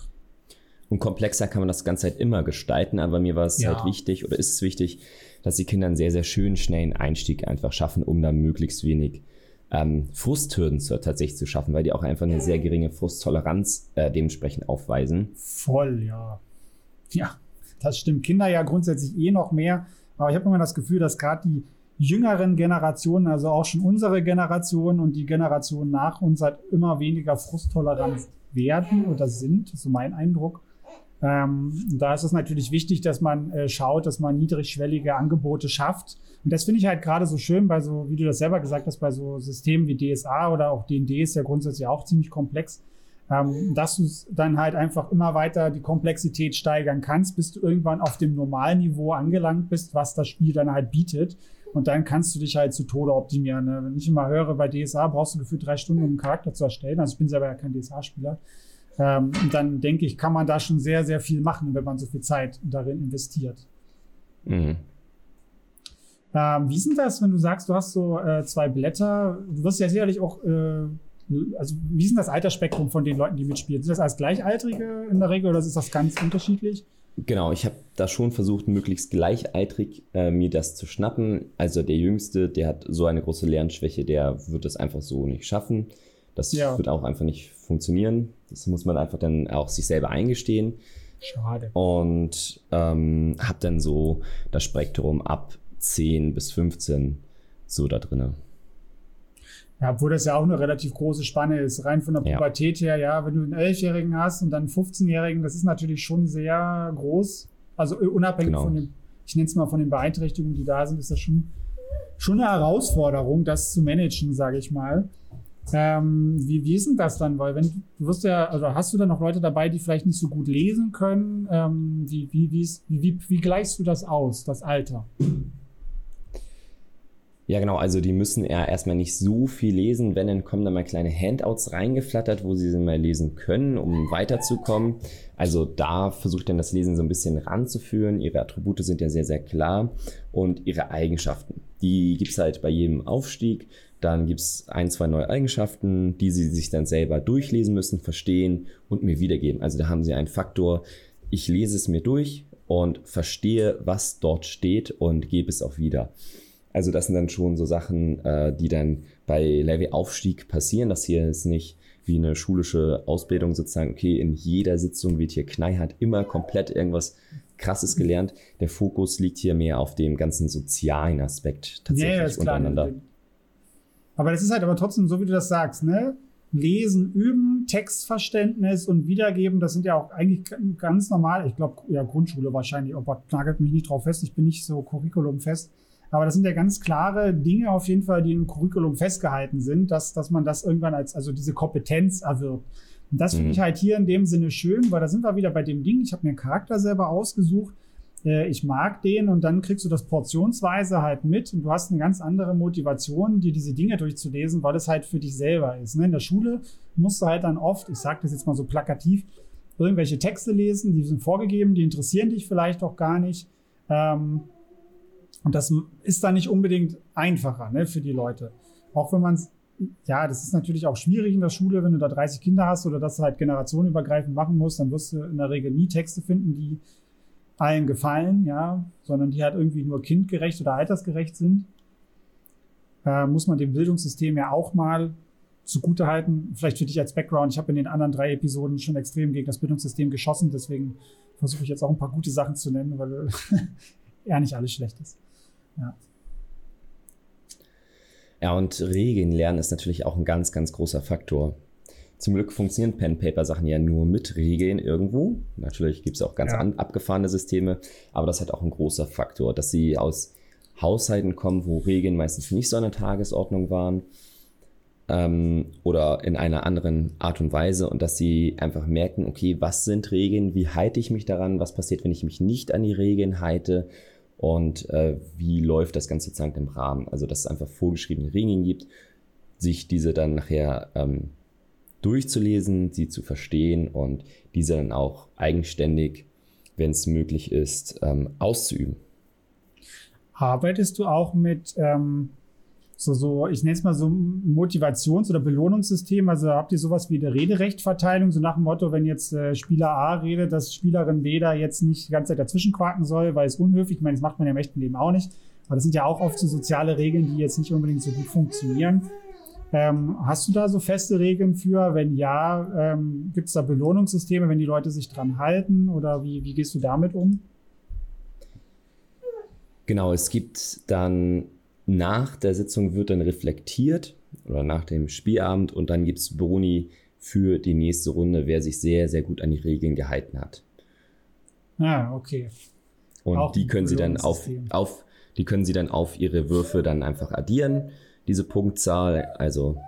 Und komplexer kann man das Ganze halt immer gestalten, aber mir war es ja. halt wichtig oder ist es wichtig, dass die Kinder einen sehr, sehr schönen, schnellen Einstieg einfach schaffen, um da möglichst wenig ähm, Frusthürden zu, tatsächlich zu schaffen, weil die auch einfach eine sehr geringe Frusttoleranz äh, dementsprechend aufweisen. Voll, ja. Ja, das stimmt. Kinder ja grundsätzlich eh noch mehr. Aber ich habe immer das Gefühl, dass gerade die jüngeren Generationen, also auch schon unsere Generation und die Generation nach uns halt immer weniger frusttolerant werden oder sind, so mein Eindruck. Ähm, da ist es natürlich wichtig, dass man äh, schaut, dass man niedrigschwellige Angebote schafft. Und das finde ich halt gerade so schön bei so, wie du das selber gesagt hast, bei so Systemen wie DSA oder auch D&D ist ja grundsätzlich auch ziemlich komplex dass du dann halt einfach immer weiter die Komplexität steigern kannst, bis du irgendwann auf dem Normalniveau angelangt bist, was das Spiel dann halt bietet. Und dann kannst du dich halt zu Tode optimieren. Ne? Wenn ich immer höre, bei DSA brauchst du gefühlt drei Stunden, um einen Charakter zu erstellen. Also ich bin selber ja kein DSA-Spieler. Ähm, und dann denke ich, kann man da schon sehr, sehr viel machen, wenn man so viel Zeit darin investiert. Mhm. Ähm, wie ist denn das, wenn du sagst, du hast so äh, zwei Blätter? Du wirst ja sicherlich auch äh, also wie ist denn das Altersspektrum von den Leuten, die mitspielen? Sind das alles Gleichaltrige in der Regel oder ist das ganz unterschiedlich? Genau, ich habe da schon versucht, möglichst gleichaltrig äh, mir das zu schnappen. Also der Jüngste, der hat so eine große Lernschwäche, der wird es einfach so nicht schaffen. Das ja. wird auch einfach nicht funktionieren. Das muss man einfach dann auch sich selber eingestehen. Schade. Und ähm, habe dann so das Spektrum ab 10 bis 15 so da drinnen. Ja, obwohl das ja auch eine relativ große Spanne ist. Rein von der Pubertät her, ja, wenn du einen Elfjährigen hast und dann einen 15-Jährigen, das ist natürlich schon sehr groß. Also äh, unabhängig genau. von dem, ich nenne es mal von den Beeinträchtigungen, die da sind, ist das schon, schon eine Herausforderung, das zu managen, sage ich mal. Ähm, wie, wie ist denn das dann? Weil wenn du wirst ja, also hast du da noch Leute dabei, die vielleicht nicht so gut lesen können? Ähm, wie, wie, wie, wie, wie gleichst du das aus, das Alter? Ja, genau. Also die müssen eher erstmal nicht so viel lesen. Wenn, dann kommen da mal kleine Handouts reingeflattert, wo sie sie mal lesen können, um weiterzukommen. Also da versucht dann das Lesen so ein bisschen ranzuführen. Ihre Attribute sind ja sehr, sehr klar. Und ihre Eigenschaften. Die gibt's halt bei jedem Aufstieg. Dann gibt's ein, zwei neue Eigenschaften, die sie sich dann selber durchlesen müssen, verstehen und mir wiedergeben. Also da haben sie einen Faktor, ich lese es mir durch und verstehe, was dort steht und gebe es auch wieder. Also das sind dann schon so Sachen, äh, die dann bei Level-Aufstieg passieren, dass hier ist nicht wie eine schulische Ausbildung sozusagen, okay, in jeder Sitzung wird hier knallhart immer komplett irgendwas krasses gelernt. Der Fokus liegt hier mehr auf dem ganzen sozialen Aspekt tatsächlich ja, ja, untereinander. Klar. Aber das ist halt aber trotzdem so, wie du das sagst, ne? Lesen, üben, Textverständnis und Wiedergeben, das sind ja auch eigentlich ganz normal. Ich glaube, ja, Grundschule wahrscheinlich, aber nagelt mich nicht drauf fest, ich bin nicht so curriculumfest. Aber das sind ja ganz klare Dinge auf jeden Fall, die im Curriculum festgehalten sind, dass, dass man das irgendwann als, also diese Kompetenz erwirbt. Und das mhm. finde ich halt hier in dem Sinne schön, weil da sind wir wieder bei dem Ding, ich habe mir einen Charakter selber ausgesucht, äh, ich mag den und dann kriegst du das portionsweise halt mit und du hast eine ganz andere Motivation, dir diese Dinge durchzulesen, weil es halt für dich selber ist. Ne? In der Schule musst du halt dann oft, ich sage das jetzt mal so plakativ, irgendwelche Texte lesen, die sind vorgegeben, die interessieren dich vielleicht auch gar nicht. Ähm, und das ist dann nicht unbedingt einfacher ne, für die Leute. Auch wenn man es, ja, das ist natürlich auch schwierig in der Schule, wenn du da 30 Kinder hast oder das halt generationenübergreifend machen musst, dann wirst du in der Regel nie Texte finden, die allen gefallen, ja, sondern die halt irgendwie nur kindgerecht oder altersgerecht sind, äh, muss man dem Bildungssystem ja auch mal zugutehalten. Vielleicht für dich als Background, ich habe in den anderen drei Episoden schon extrem gegen das Bildungssystem geschossen, deswegen versuche ich jetzt auch ein paar gute Sachen zu nennen, weil ja nicht alles schlecht ist. Ja. Ja, und Regeln lernen ist natürlich auch ein ganz, ganz großer Faktor. Zum Glück funktionieren Pen-Paper-Sachen ja nur mit Regeln irgendwo. Natürlich gibt es auch ganz ja. abgefahrene Systeme, aber das ist halt auch ein großer Faktor, dass sie aus Haushalten kommen, wo Regeln meistens nicht so an der Tagesordnung waren ähm, oder in einer anderen Art und Weise und dass sie einfach merken, okay, was sind Regeln, wie halte ich mich daran, was passiert, wenn ich mich nicht an die Regeln halte und äh, wie läuft das Ganze sozusagen im Rahmen. Also dass es einfach vorgeschriebene Regeln gibt, sich diese dann nachher ähm, durchzulesen, sie zu verstehen und diese dann auch eigenständig, wenn es möglich ist, ähm, auszuüben. Arbeitest du auch mit ähm, so, so, ich nenne es mal so Motivations- oder Belohnungssystem? Also habt ihr sowas wie eine Rederechtverteilung, so nach dem Motto, wenn jetzt äh, Spieler A redet, dass Spielerin B da jetzt nicht die ganze Zeit dazwischen quaken soll, weil es unhöflich, ich meine, das macht man ja im echten Leben auch nicht. Aber das sind ja auch oft so soziale Regeln, die jetzt nicht unbedingt so gut funktionieren. Ähm, hast du da so feste Regeln für? Wenn ja, ähm, gibt es da Belohnungssysteme, wenn die Leute sich dran halten? Oder wie, wie gehst du damit um? Genau, es gibt dann nach der Sitzung wird dann reflektiert oder nach dem Spielabend und dann gibt es Boni für die nächste Runde, wer sich sehr, sehr gut an die Regeln gehalten hat. Ah, okay. Und Auch die können sie dann auf, auf, die können sie dann auf ihre Würfe dann einfach addieren diese Punktzahl. Also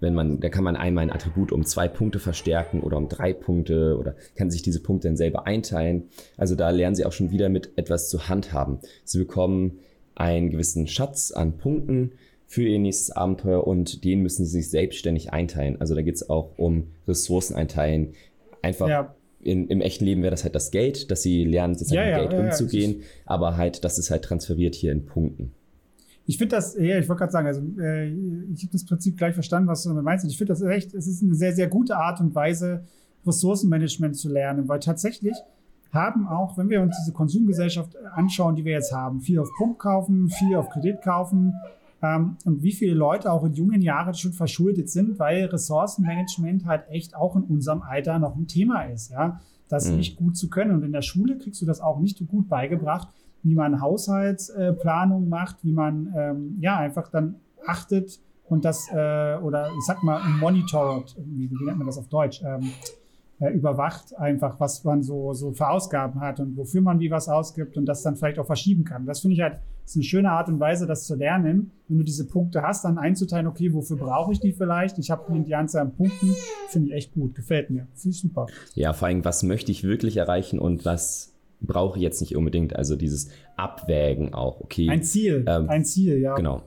wenn man, da kann man einmal ein Attribut um zwei Punkte verstärken oder um drei Punkte oder kann sich diese Punkte dann selber einteilen. Also da lernen sie auch schon wieder mit etwas zu handhaben. Sie bekommen einen gewissen Schatz an Punkten für ihr nächstes Abenteuer und den müssen sie sich selbstständig einteilen. Also da geht es auch um Ressourcen einteilen. Einfach ja. in, im echten Leben wäre das halt das Geld, dass sie lernen, sozusagen ja, ja, Geld umzugehen, aber halt, das ist halt transferiert hier in Punkten. Ich finde das, ja, ich wollte gerade sagen, also äh, ich habe das Prinzip gleich verstanden, was du damit meinst. Und ich finde das echt, es ist eine sehr, sehr gute Art und Weise, Ressourcenmanagement zu lernen, weil tatsächlich haben auch, wenn wir uns diese Konsumgesellschaft anschauen, die wir jetzt haben, viel auf Pump kaufen, viel auf Kredit kaufen ähm, und wie viele Leute auch in jungen Jahren schon verschuldet sind, weil Ressourcenmanagement halt echt auch in unserem Alter noch ein Thema ist, ja, das mhm. nicht gut zu können. Und in der Schule kriegst du das auch nicht so gut beigebracht wie man Haushaltsplanung macht, wie man ähm, ja einfach dann achtet und das äh, oder ich sag mal monitort, wie, wie nennt man das auf Deutsch, ähm, äh, überwacht einfach, was man so so für Ausgaben hat und wofür man wie was ausgibt und das dann vielleicht auch verschieben kann. Das finde ich halt ist eine schöne Art und Weise, das zu lernen. Wenn du diese Punkte hast, dann einzuteilen, okay, wofür brauche ich die vielleicht? Ich habe die Anzahl an Punkten, finde ich echt gut, gefällt mir, finde ich super. Ja, vor allem, was möchte ich wirklich erreichen und was brauche ich jetzt nicht unbedingt. Also dieses Abwägen auch, okay. Ein Ziel, ähm, ein Ziel, ja. Genau.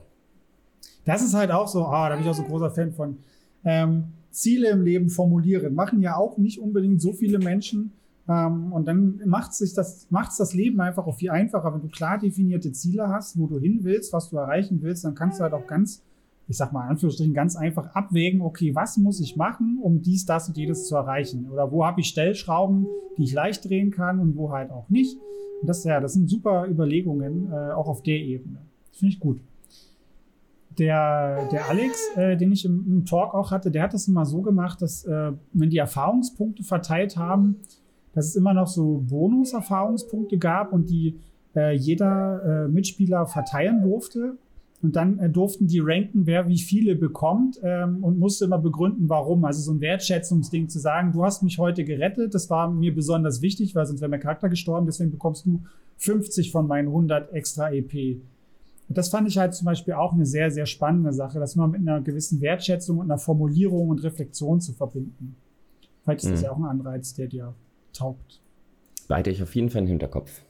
Das ist halt auch so, ah, da bin ich auch so ein großer Fan von. Ähm, Ziele im Leben formulieren. Machen ja auch nicht unbedingt so viele Menschen. Ähm, und dann macht sich das, macht's das Leben einfach auch viel einfacher. Wenn du klar definierte Ziele hast, wo du hin willst, was du erreichen willst, dann kannst du halt auch ganz ich sag mal in Anführungsstrichen, ganz einfach abwägen, okay, was muss ich machen, um dies, das und jedes zu erreichen? Oder wo habe ich Stellschrauben, die ich leicht drehen kann und wo halt auch nicht? Und das, ja, das sind super Überlegungen, äh, auch auf der Ebene. Finde ich gut. Der, der Alex, äh, den ich im, im, Talk auch hatte, der hat das immer so gemacht, dass äh, wenn die Erfahrungspunkte verteilt haben, dass es immer noch so Bonus-Erfahrungspunkte gab und die äh, jeder äh, Mitspieler verteilen durfte. Und dann äh, durften die ranken, wer wie viele bekommt ähm, und musste immer begründen, warum. Also so ein Wertschätzungsding zu sagen, du hast mich heute gerettet, das war mir besonders wichtig, weil sonst wäre mein Charakter gestorben, deswegen bekommst du 50 von meinen 100 extra EP. Und das fand ich halt zum Beispiel auch eine sehr, sehr spannende Sache, das mal mit einer gewissen Wertschätzung und einer Formulierung und Reflexion zu verbinden. Vielleicht ist mhm. das ja auch ein Anreiz, der dir taugt. Beide ich auf jeden Fall im Hinterkopf.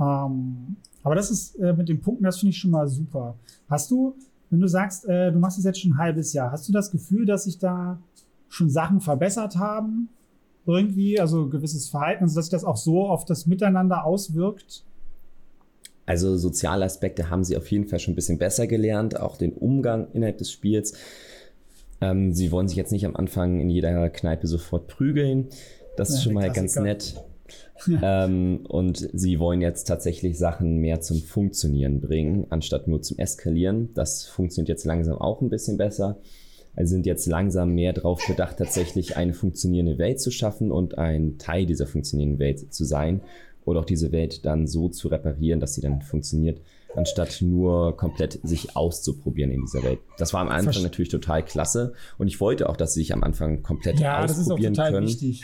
Ähm, aber das ist äh, mit den Punkten, das finde ich schon mal super. Hast du, wenn du sagst, äh, du machst es jetzt schon ein halbes Jahr, hast du das Gefühl, dass sich da schon Sachen verbessert haben? Irgendwie, also gewisses Verhalten, also dass sich das auch so auf das Miteinander auswirkt? Also soziale Aspekte haben sie auf jeden Fall schon ein bisschen besser gelernt, auch den Umgang innerhalb des Spiels. Ähm, sie wollen sich jetzt nicht am Anfang in jeder Kneipe sofort prügeln. Das ja, ist schon mal ganz nett. ähm, und sie wollen jetzt tatsächlich Sachen mehr zum Funktionieren bringen, anstatt nur zum Eskalieren. Das funktioniert jetzt langsam auch ein bisschen besser. Also sind jetzt langsam mehr darauf bedacht, tatsächlich eine funktionierende Welt zu schaffen und ein Teil dieser funktionierenden Welt zu sein oder auch diese Welt dann so zu reparieren, dass sie dann funktioniert, anstatt nur komplett sich auszuprobieren in dieser Welt. Das war am Anfang Verst natürlich total klasse und ich wollte auch, dass sie sich am Anfang komplett ja, ausprobieren das ist auch total können. Wichtig.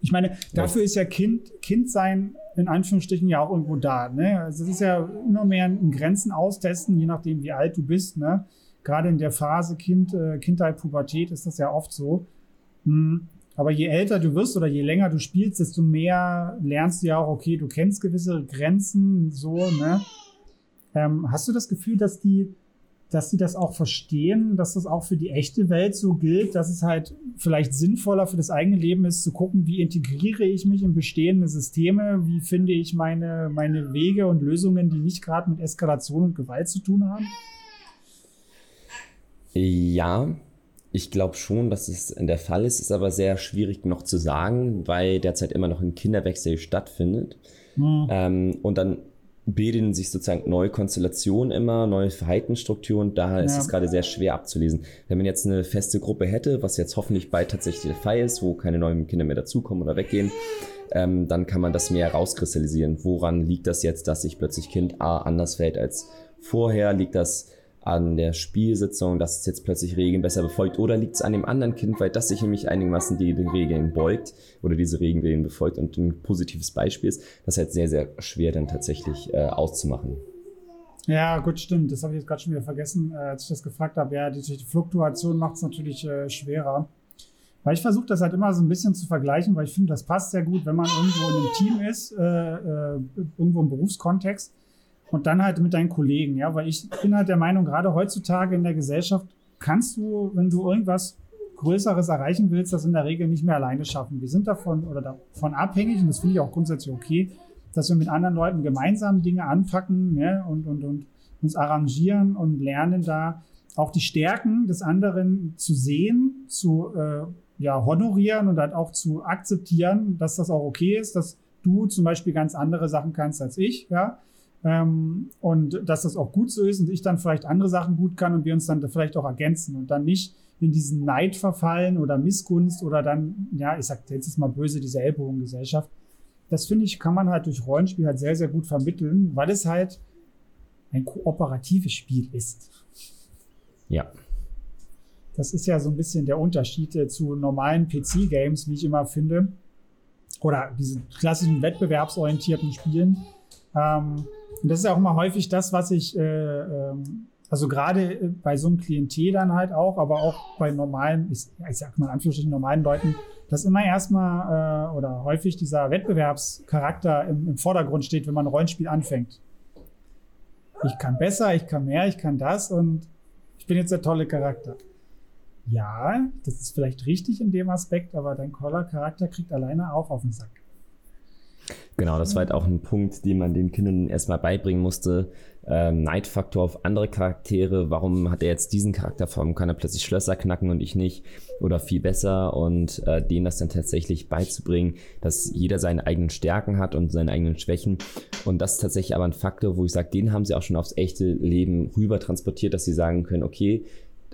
Ich meine, dafür ist ja Kind, Kindsein in Anführungsstrichen ja auch irgendwo da. Ne? Also es ist ja immer mehr ein Grenzen austesten, je nachdem, wie alt du bist. Ne? Gerade in der Phase Kind, äh, Kindheit, Pubertät ist das ja oft so. Hm. Aber je älter du wirst oder je länger du spielst, desto mehr lernst du ja auch, okay, du kennst gewisse Grenzen, so, ne? Ähm, hast du das Gefühl, dass die, dass sie das auch verstehen, dass das auch für die echte Welt so gilt, dass es halt vielleicht sinnvoller für das eigene Leben ist, zu gucken, wie integriere ich mich in bestehende Systeme, wie finde ich meine, meine Wege und Lösungen, die nicht gerade mit Eskalation und Gewalt zu tun haben? Ja, ich glaube schon, dass es in der Fall ist, ist aber sehr schwierig noch zu sagen, weil derzeit immer noch ein Kinderwechsel stattfindet. Mhm. Ähm, und dann bilden sich sozusagen neue Konstellationen immer, neue Verhaltensstrukturen. Daher ja. ist es gerade sehr schwer abzulesen. Wenn man jetzt eine feste Gruppe hätte, was jetzt hoffentlich bald tatsächlich der Fall ist, wo keine neuen Kinder mehr dazukommen oder weggehen, ähm, dann kann man das mehr rauskristallisieren. Woran liegt das jetzt, dass sich plötzlich Kind A anders fällt als vorher? Liegt das an der Spielsitzung, dass es jetzt plötzlich Regeln besser befolgt oder liegt es an dem anderen Kind, weil das sich nämlich einigermaßen die, die Regeln beugt oder diese Regeln befolgt und ein positives Beispiel ist, das ist halt sehr, sehr schwer dann tatsächlich äh, auszumachen. Ja, gut, stimmt. Das habe ich jetzt gerade schon wieder vergessen, äh, als ich das gefragt habe. Ja, die, die Fluktuation macht es natürlich äh, schwerer. Weil ich versuche das halt immer so ein bisschen zu vergleichen, weil ich finde, das passt sehr gut, wenn man irgendwo in einem Team ist, äh, äh irgendwo im Berufskontext und dann halt mit deinen Kollegen, ja, weil ich bin halt der Meinung, gerade heutzutage in der Gesellschaft kannst du, wenn du irgendwas Größeres erreichen willst, das in der Regel nicht mehr alleine schaffen. Wir sind davon oder davon abhängig, und das finde ich auch grundsätzlich okay, dass wir mit anderen Leuten gemeinsam Dinge anpacken ja, und, und, und uns arrangieren und lernen da auch die Stärken des anderen zu sehen, zu äh, ja, honorieren und halt auch zu akzeptieren, dass das auch okay ist, dass du zum Beispiel ganz andere Sachen kannst als ich, ja, ähm, und dass das auch gut so ist und ich dann vielleicht andere Sachen gut kann und wir uns dann vielleicht auch ergänzen und dann nicht in diesen Neid verfallen oder Missgunst oder dann, ja, ich sag jetzt ist mal böse, diese Ellbogengesellschaft. Das finde ich, kann man halt durch Rollenspiel halt sehr, sehr gut vermitteln, weil es halt ein kooperatives Spiel ist. Ja. Das ist ja so ein bisschen der Unterschied äh, zu normalen PC-Games, wie ich immer finde. Oder diesen klassischen wettbewerbsorientierten Spielen. Ähm, und das ist auch immer häufig das, was ich, äh, ähm, also gerade äh, bei so einem Klientel dann halt auch, aber auch bei normalen, ich, ich sag mal Anführungsstrichen normalen Leuten, dass immer erstmal äh, oder häufig dieser Wettbewerbscharakter im, im Vordergrund steht, wenn man ein Rollenspiel anfängt. Ich kann besser, ich kann mehr, ich kann das und ich bin jetzt der tolle Charakter. Ja, das ist vielleicht richtig in dem Aspekt, aber dein Collar-Charakter kriegt alleine auch auf den Sack. Genau, das war halt auch ein Punkt, den man den Kindern erstmal beibringen musste. ähm, Neidfaktor auf andere Charaktere. Warum hat er jetzt diesen Charakter? Warum kann er plötzlich Schlösser knacken und ich nicht? Oder viel besser und äh, denen das dann tatsächlich beizubringen, dass jeder seine eigenen Stärken hat und seine eigenen Schwächen. Und das ist tatsächlich aber ein Faktor, wo ich sage, den haben sie auch schon aufs echte Leben rüber transportiert, dass sie sagen können, okay,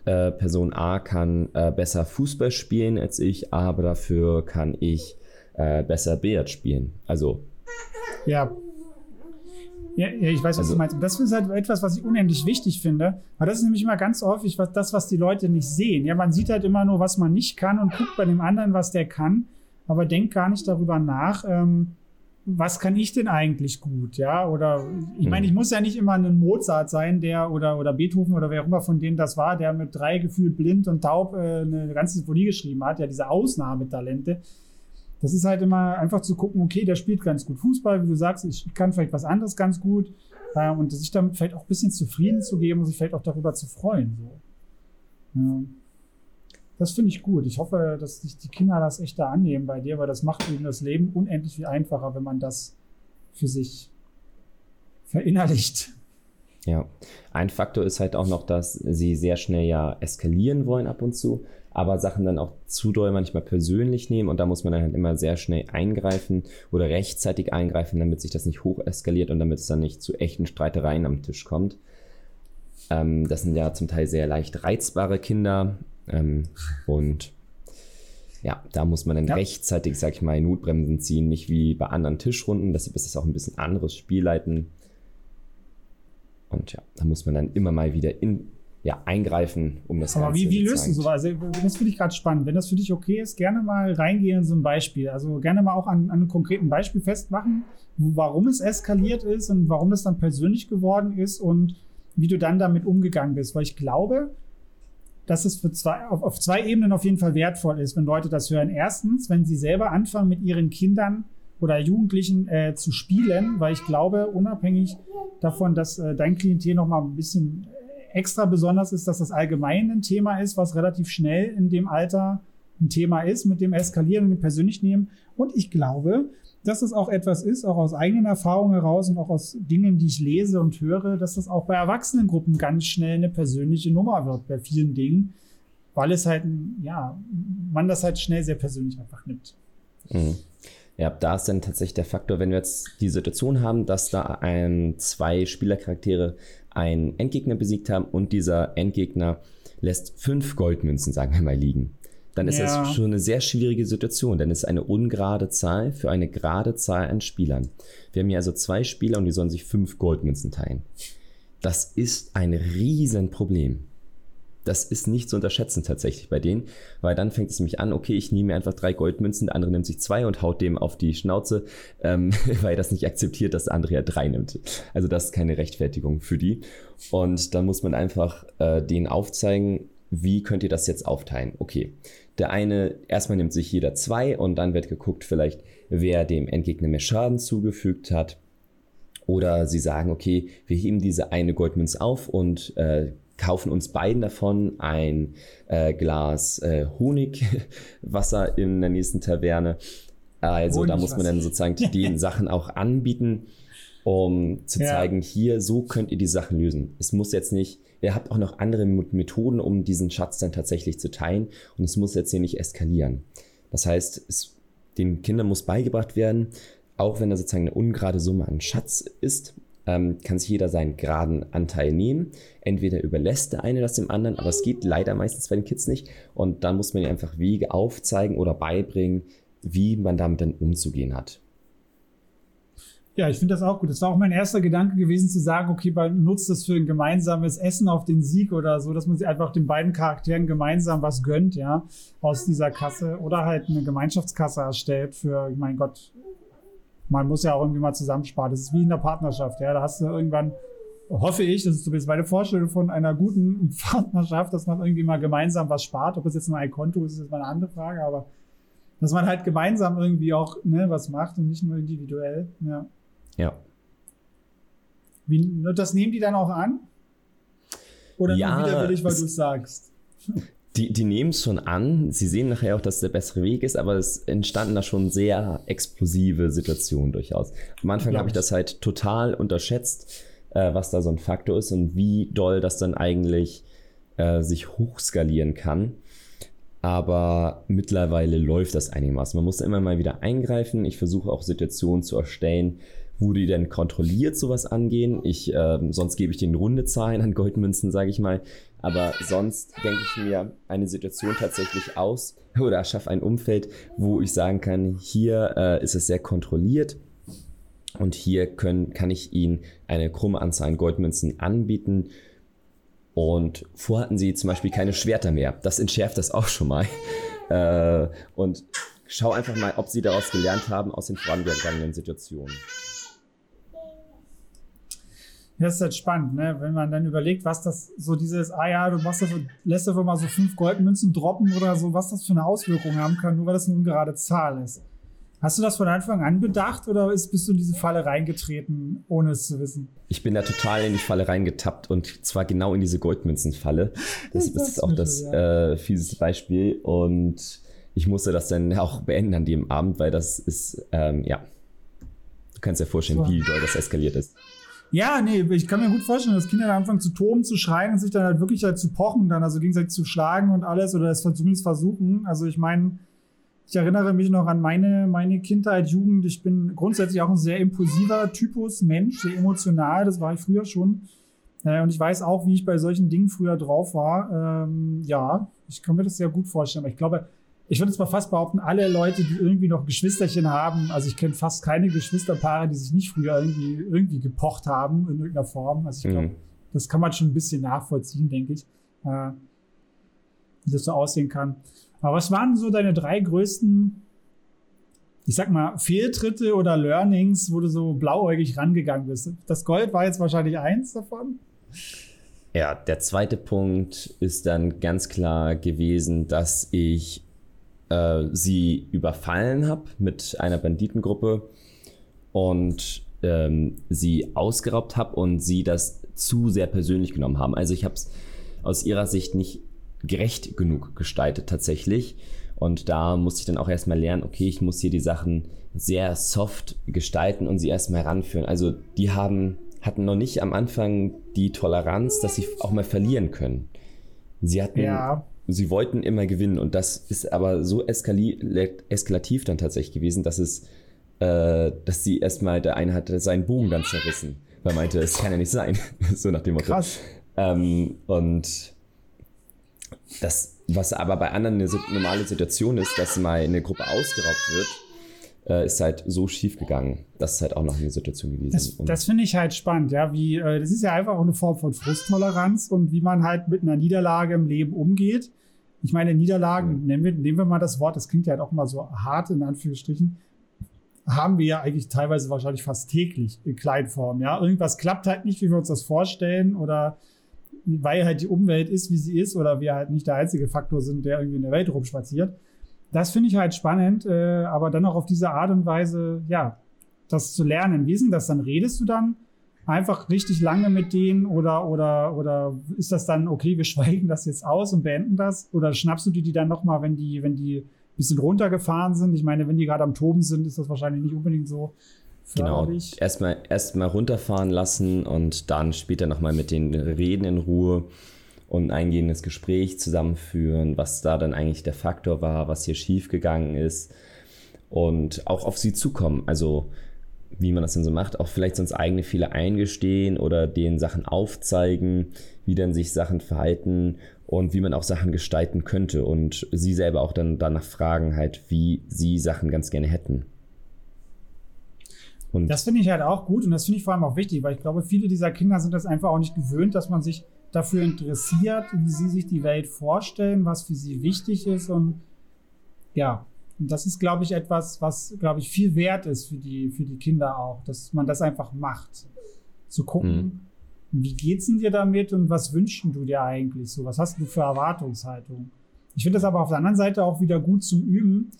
äh, Person A kann äh, besser Fußball spielen als ich, aber dafür kann ich äh, besser Billard spielen. Also. Ja, ja, ja, ich weiß, was also, du meinst. Das ist halt etwas, was ich unendlich wichtig finde. Weil das ist nämlich immer ganz häufig was, das, was die Leute nicht sehen. Ja, man sieht halt immer nur, was man nicht kann und guckt bei dem anderen, was der kann, aber denkt gar nicht darüber nach, ähm, was kann ich denn eigentlich gut, ja? Oder ich meine, ich muss ja nicht immer ein Mozart sein, der oder oder Beethoven oder wer auch immer von denen das war, der mit drei gefühlt blind und taub äh, eine ganze Symphonie geschrieben hat, ja, diese Ausnahmetalente. Das ist halt immer einfach zu gucken, okay, der spielt ganz gut Fußball, wie du sagst, ich kann vielleicht was anderes ganz gut äh, und sich damit vielleicht auch ein bisschen zufrieden zu geben und sich vielleicht auch darüber zu freuen. So. Ja. Das finde ich gut. Ich hoffe, dass sich die Kinder das echt da annehmen bei dir, weil das macht ihnen das Leben unendlich viel einfacher, wenn man das für sich verinnerlicht. Ja, ein Faktor ist halt auch noch, dass sie sehr schnell ja eskalieren wollen ab und zu aber Sachen dann auch zu doll manchmal persönlich nehmen und da muss man dann halt immer sehr schnell eingreifen oder rechtzeitig eingreifen, damit sich das nicht hoch eskaliert und damit es dann nicht zu echten Streitereien am Tisch kommt. Ähm, das sind ja zum Teil sehr leicht reizbare Kinder ähm, und ja, da muss man dann ja. rechtzeitig, sag ich mal, Notbremsen ziehen, nicht wie bei anderen Tischrunden, deshalb ist es auch ein bisschen anderes Spielleiten. Und ja, da muss man dann immer mal wieder in ja, eingreifen, um das Aber Ganze wie, wie löst du sowas? Also, das finde ich gerade spannend. Wenn das für dich okay ist, gerne mal reingehen in so ein Beispiel. Also gerne mal auch an, an einem konkreten Beispiel festmachen, warum es eskaliert ist und warum es dann persönlich geworden ist und wie du dann damit umgegangen bist. Weil ich glaube, dass es für zwei, auf, auf zwei Ebenen auf jeden Fall wertvoll ist, wenn Leute das hören. Erstens, wenn sie selber anfangen, mit ihren Kindern oder Jugendlichen äh, zu spielen, weil ich glaube, unabhängig davon, dass äh, dein Klientel noch mal ein bisschen extra besonders ist, dass das allgemein ein Thema ist, was relativ schnell in dem Alter ein Thema ist, mit dem Eskalieren und dem persönlich nehmen. Und ich glaube, dass es auch etwas ist, auch aus eigenen Erfahrungen heraus und auch aus Dingen, die ich lese und höre, dass das auch bei Erwachsenengruppen ganz schnell eine persönliche Nummer wird bei vielen Dingen, weil es halt, ja, man das halt schnell sehr persönlich einfach nimmt. Mhm. Ja, da ist dann tatsächlich der Faktor, wenn wir jetzt die Situation haben, dass da ein, zwei Spielercharaktere einen Endgegner besiegt haben und dieser Endgegner lässt fünf Goldmünzen, sagen wir mal, liegen. Dann ist ja. das schon eine sehr schwierige Situation, denn es ist eine ungerade Zahl für eine gerade Zahl an Spielern. Wir haben hier also zwei Spieler und die sollen sich fünf Goldmünzen teilen. Das ist ein Riesenproblem das ist nicht zu unterschätzen tatsächlich bei denen, weil dann fängt es nämlich an, okay, ich nehme mir einfach drei Goldmünzen, der andere nimmt sich zwei und haut dem auf die Schnauze, ähm, weil das nicht akzeptiert, dass der andere ja drei nimmt. Also das ist keine Rechtfertigung für die. Und dann muss man einfach äh, denen aufzeigen, wie könnt ihr das jetzt aufteilen? Okay, der eine, erstmal nimmt sich jeder zwei und dann wird geguckt, vielleicht wer dem Endgegner mehr Schaden zugefügt hat. Oder sie sagen, okay, wir heben diese eine Goldmünze auf und äh, kaufen uns beiden davon ein äh, Glas äh, Honigwasser in der nächsten Taverne. Also da muss man dann sozusagen die Sachen auch anbieten, um zu ja. zeigen, hier, so könnt ihr die Sachen lösen. Es muss jetzt nicht, ihr habt auch noch andere Methoden, um diesen Schatz dann tatsächlich zu teilen und es muss jetzt hier nicht eskalieren. Das heißt, es, den Kindern muss beigebracht werden, auch wenn er sozusagen eine ungerade Summe an Schatz ist, ähm, kann sich jeder seinen geraden Anteil nehmen. Entweder überlässt der eine das dem anderen, aber es geht leider meistens bei den Kids nicht. Und dann muss man ihnen einfach Wege aufzeigen oder beibringen, wie man damit dann umzugehen hat. Ja, ich finde das auch gut. Das war auch mein erster Gedanke gewesen, zu sagen, okay, man nutzt das für ein gemeinsames Essen auf den Sieg oder so, dass man sich einfach den beiden Charakteren gemeinsam was gönnt, ja, aus dieser Kasse oder halt eine Gemeinschaftskasse erstellt für, mein Gott, man muss ja auch irgendwie mal zusammensparen. Das ist wie in der Partnerschaft, ja. Da hast du irgendwann, hoffe ich, das ist zumindest meine Vorstellung von einer guten Partnerschaft, dass man irgendwie mal gemeinsam was spart. Ob es jetzt nur ein Konto ist, ist mal eine andere Frage, aber dass man halt gemeinsam irgendwie auch ne, was macht und nicht nur individuell. Ja. Ja. Wie, ne, das nehmen die dann auch an? Oder ja, nur widerwillig, weil du es sagst? die, die nehmen es schon an. Sie sehen nachher auch, dass es der bessere Weg ist, aber es entstanden da schon sehr explosive Situationen durchaus. Am Anfang habe ich das halt total unterschätzt, äh, was da so ein Faktor ist und wie doll das dann eigentlich äh, sich hochskalieren kann. Aber mittlerweile läuft das einigermaßen. Man muss immer mal wieder eingreifen. Ich versuche auch Situationen zu erstellen, wo die denn kontrolliert sowas angehen. Ich, äh, sonst gebe ich denen runde Zahlen an Goldmünzen, sage ich mal. Aber sonst denke ich mir eine Situation tatsächlich aus oder schaffe ein Umfeld, wo ich sagen kann, hier äh, ist es sehr kontrolliert und hier können, kann ich Ihnen eine krumme Anzahl an Goldmünzen anbieten. Und vorher hatten sie zum Beispiel keine Schwerter mehr. Das entschärft das auch schon mal. Äh, und schau einfach mal, ob sie daraus gelernt haben aus den vorangegangenen Situationen. Das ist halt spannend, ne? wenn man dann überlegt, was das so dieses, ah ja, du machst dafür, lässt dafür mal so fünf Goldmünzen droppen oder so, was das für eine Auswirkung haben kann, nur weil das eine ungerade Zahl ist. Hast du das von Anfang an bedacht oder ist, bist du in diese Falle reingetreten, ohne es zu wissen? Ich bin da total in die Falle reingetappt und zwar genau in diese Goldmünzenfalle. Das, das ist auch das ja. äh, fieseste Beispiel und ich musste das dann auch beenden an dem Abend, weil das ist, ähm, ja, du kannst dir vorstellen, so. wie doll das eskaliert ist. Ja, nee, ich kann mir gut vorstellen, dass Kinder dann anfangen zu toben, zu schreien und sich dann halt wirklich halt zu pochen, dann also gegenseitig zu schlagen und alles oder es zumindest versuchen. Also ich meine, ich erinnere mich noch an meine, meine Kindheit, Jugend. Ich bin grundsätzlich auch ein sehr impulsiver Typus Mensch, sehr emotional. Das war ich früher schon. Äh, und ich weiß auch, wie ich bei solchen Dingen früher drauf war. Ähm, ja, ich kann mir das sehr gut vorstellen. Aber ich glaube, ich würde jetzt mal fast behaupten, alle Leute, die irgendwie noch Geschwisterchen haben, also ich kenne fast keine Geschwisterpaare, die sich nicht früher irgendwie, irgendwie gepocht haben in irgendeiner Form. Also ich glaube, mhm. das kann man schon ein bisschen nachvollziehen, denke ich, äh, wie das so aussehen kann. Aber was waren so deine drei größten, ich sag mal, Fehltritte oder Learnings, wo du so blauäugig rangegangen bist? Das Gold war jetzt wahrscheinlich eins davon. Ja, der zweite Punkt ist dann ganz klar gewesen, dass ich äh, sie überfallen habe mit einer Banditengruppe und ähm, sie ausgeraubt habe und sie das zu sehr persönlich genommen haben. Also ich habe es aus ihrer Sicht nicht gerecht genug gestaltet tatsächlich. Und da musste ich dann auch erstmal lernen, okay, ich muss hier die Sachen sehr soft gestalten und sie erstmal ranführen. Also die haben, hatten noch nicht am Anfang die Toleranz, dass sie auch mal verlieren können. Sie hatten, ja. Sie wollten immer gewinnen und das ist aber so eskalativ dann tatsächlich gewesen, dass es, äh, dass sie erstmal, der eine hatte seinen Bogen dann zerrissen, weil er meinte, es kann ja nicht sein. so nach dem Motto. Krass. Ähm, und das, was aber bei anderen eine normale Situation ist, dass mal eine Gruppe ausgeraubt wird, äh, ist halt so schief gegangen. Das ist halt auch noch eine Situation gewesen. Das, das finde ich halt spannend, ja, wie, äh, das ist ja einfach auch eine Form von Frusttoleranz und wie man halt mit einer Niederlage im Leben umgeht. Ich meine, Niederlagen, nehmen, wir, nehmen wir mal das Wort, das klingt ja halt auch mal so hart in Anführungsstrichen, haben wir ja eigentlich teilweise wahrscheinlich fast täglich in Kleinform, ja. Irgendwas klappt halt nicht, wie wir uns das vorstellen oder weil halt die Umwelt ist, wie sie ist, oder wir halt nicht der einzige Faktor sind, der irgendwie in der Welt rumspaziert. Das finde ich halt spannend, äh, aber dann auch auf diese Art und Weise, ja, das zu lernen. Wie ist denn das dann? Redest du dann einfach richtig lange mit denen oder, oder, oder ist das dann, okay, wir schweigen das jetzt aus und beenden das? Oder schnappst du die, die dann nochmal, wenn die, wenn die ein bisschen runtergefahren sind? Ich meine, wenn die gerade am Toben sind, ist das wahrscheinlich nicht unbedingt so Genau, erstmal erstmal runterfahren lassen und dann später nochmal mit den reden in Ruhe und ein eingehendes Gespräch zusammenführen, was da dann eigentlich der Faktor war, was hier schiefgegangen ist und auch auf sie zukommen. Also wie man das dann so macht, auch vielleicht sonst eigene Fehler eingestehen oder den Sachen aufzeigen, wie dann sich Sachen verhalten und wie man auch Sachen gestalten könnte und sie selber auch dann danach fragen halt, wie sie Sachen ganz gerne hätten. Und das finde ich halt auch gut und das finde ich vor allem auch wichtig, weil ich glaube, viele dieser Kinder sind das einfach auch nicht gewöhnt, dass man sich dafür interessiert, wie sie sich die Welt vorstellen, was für sie wichtig ist und ja, und das ist, glaube ich, etwas, was, glaube ich, viel wert ist für die, für die Kinder auch, dass man das einfach macht. Zu gucken, mhm. wie geht's denn dir damit und was wünschen du dir eigentlich so? Was hast du für Erwartungshaltung? Ich finde das aber auf der anderen Seite auch wieder gut zum Üben,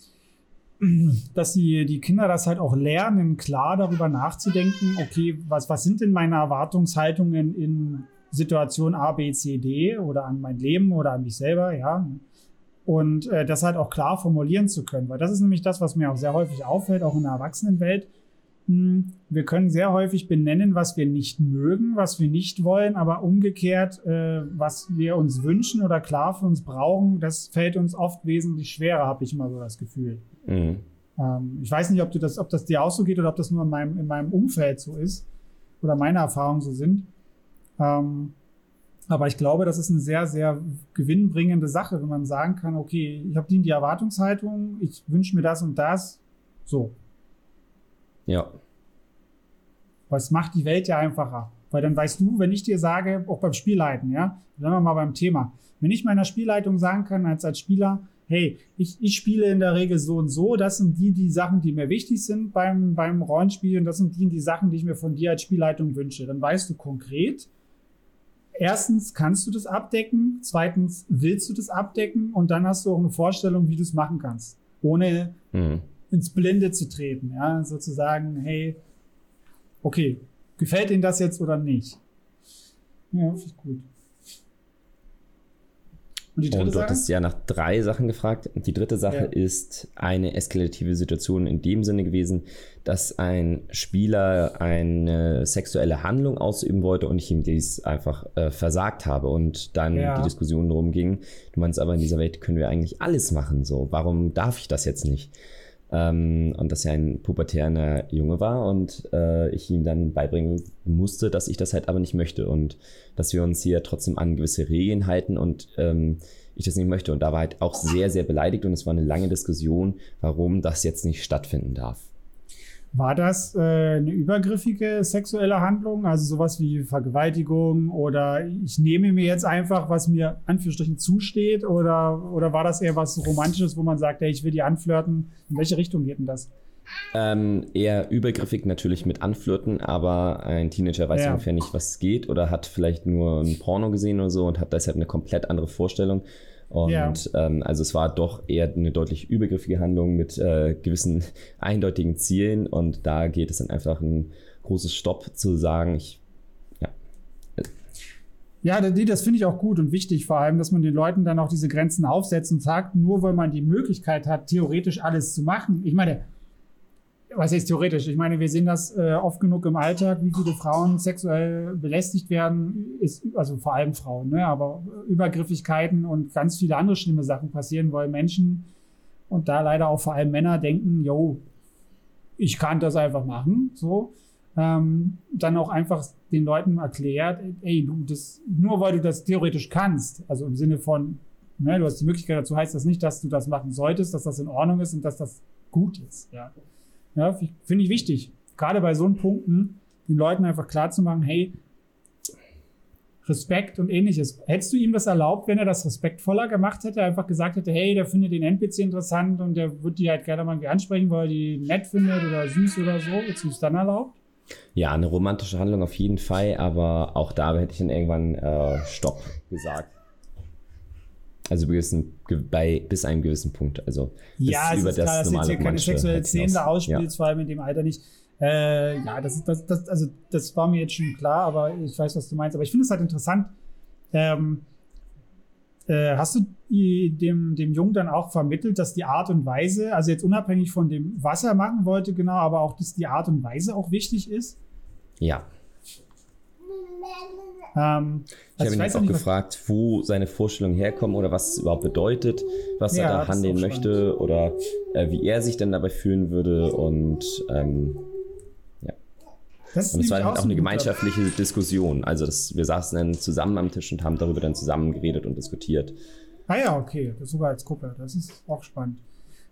dass die, die Kinder das halt auch lernen, klar darüber nachzudenken, okay, was, was sind denn meine Erwartungshaltungen in Situation A, B, C, D oder an mein Leben oder an mich selber, ja. Und äh, das halt auch klar formulieren zu können, weil das ist nämlich das, was mir auch sehr häufig auffällt, auch in der Erwachsenenwelt, hm, wir können sehr häufig benennen, was wir nicht mögen, was wir nicht wollen, aber umgekehrt, äh, was wir uns wünschen oder klar für uns brauchen, das fällt uns oft wesentlich schwerer, habe ich immer so das Gefühl. Mhm. Ähm, ich weiß nicht, ob, du das, ob das dir auch so geht oder ob das nur in meinem, in meinem Umfeld so ist oder meine Erfahrungen so sind. Ähm, aber ich glaube, das ist eine sehr, sehr gewinnbringende Sache, wenn man sagen kann, okay, ich habe die, die Erwartungshaltung, ich wünsche mir das und das. So. Ja. Was macht die Welt ja einfacher. Weil dann weißt du, wenn ich dir sage, auch beim Spielleiten, ja, bleiben wir mal beim Thema. Wenn ich meiner Spielleitung sagen kann, als, als Spieler, hey, ich, ich spiele in der Regel so und so, das sind die, die Sachen, die mir wichtig sind beim, beim Rollenspiel und das sind die, die Sachen, die ich mir von dir als Spielleitung wünsche. Dann weißt du konkret, erstens kannst du das abdecken, zweitens willst du das abdecken und dann hast du auch eine Vorstellung, wie du es machen kannst, ohne mhm. ins Blinde zu treten, ja, sozusagen, hey, okay, gefällt Ihnen das jetzt oder nicht? Ja, finde ich gut. Und, die dritte und du hattest ja nach drei Sachen gefragt. Die dritte Sache ja. ist eine eskalative Situation in dem Sinne gewesen, dass ein Spieler eine sexuelle Handlung ausüben wollte und ich ihm dies einfach äh, versagt habe und dann ja. die Diskussion darum ging, du meinst aber in dieser Welt können wir eigentlich alles machen, so, warum darf ich das jetzt nicht? Ähm, und dass er ein pubertärer Junge war und äh, ich ihm dann beibringen musste, dass ich das halt aber nicht möchte und dass wir uns hier trotzdem an gewisse Regeln halten und ähm, ich das nicht möchte. Und da war halt auch sehr, sehr beleidigt und es war eine lange Diskussion, warum das jetzt nicht stattfinden darf. War das äh, eine übergriffige sexuelle Handlung, also sowas wie Vergewaltigung oder ich nehme mir jetzt einfach, was mir Anführungsstrichen zusteht oder, oder war das eher was Romantisches, wo man sagt, ey, ich will die anflirten? In welche Richtung geht denn das? Ähm, eher übergriffig natürlich mit Anflirten, aber ein Teenager weiß ja. ungefähr nicht, was geht oder hat vielleicht nur ein Porno gesehen oder so und hat deshalb eine komplett andere Vorstellung. Und ja. ähm, also es war doch eher eine deutlich übergriffige Handlung mit äh, gewissen eindeutigen Zielen und da geht es dann einfach ein großes Stopp zu sagen, ich ja. Ja, das finde ich auch gut und wichtig, vor allem, dass man den Leuten dann auch diese Grenzen aufsetzt und sagt, nur weil man die Möglichkeit hat, theoretisch alles zu machen. Ich meine, was heißt theoretisch? Ich meine, wir sehen das äh, oft genug im Alltag, wie viele Frauen sexuell belästigt werden, ist, also vor allem Frauen, ne? aber Übergriffigkeiten und ganz viele andere schlimme Sachen passieren, weil Menschen und da leider auch vor allem Männer denken, yo, ich kann das einfach machen, so. Ähm, dann auch einfach den Leuten erklärt, ey, du, das, nur weil du das theoretisch kannst, also im Sinne von, ne, du hast die Möglichkeit dazu, heißt das nicht, dass du das machen solltest, dass das in Ordnung ist und dass das gut ist, ja. Ja, finde ich wichtig. Gerade bei so einen Punkten, den Leuten einfach klar zu machen, hey, Respekt und ähnliches. Hättest du ihm das erlaubt, wenn er das respektvoller gemacht hätte, einfach gesagt hätte, hey, der findet den NPC interessant und der wird die halt gerne mal ansprechen, weil er die nett findet oder süß oder so. Hättest du es dann erlaubt? Ja, eine romantische Handlung auf jeden Fall, aber auch da hätte ich dann irgendwann äh, Stopp gesagt. Also gewissen, bei, bis einem gewissen Punkt. Also ja, es über ist das klar, dass jetzt hier keine sexuelle Szene da ausspielt, ja. vor allem in dem Alter nicht. Äh, ja, das, ist, das, das, also, das war mir jetzt schon klar, aber ich weiß, was du meinst. Aber ich finde es halt interessant. Ähm, äh, hast du dem, dem Jungen dann auch vermittelt, dass die Art und Weise, also jetzt unabhängig von dem, was er machen wollte, genau, aber auch, dass die Art und Weise auch wichtig ist? Ja, ähm, ich also habe ihn auch nicht, gefragt, wo seine Vorstellungen herkommen oder was es überhaupt bedeutet, was ja, er da handeln möchte oder äh, wie er sich denn dabei fühlen würde und ähm, ja. Das und es war auch eine gemeinschaftliche Diskussion. Also das, wir saßen dann zusammen am Tisch und haben darüber dann zusammen geredet und diskutiert. Ah ja, okay, das sogar als Gruppe. Das ist auch spannend.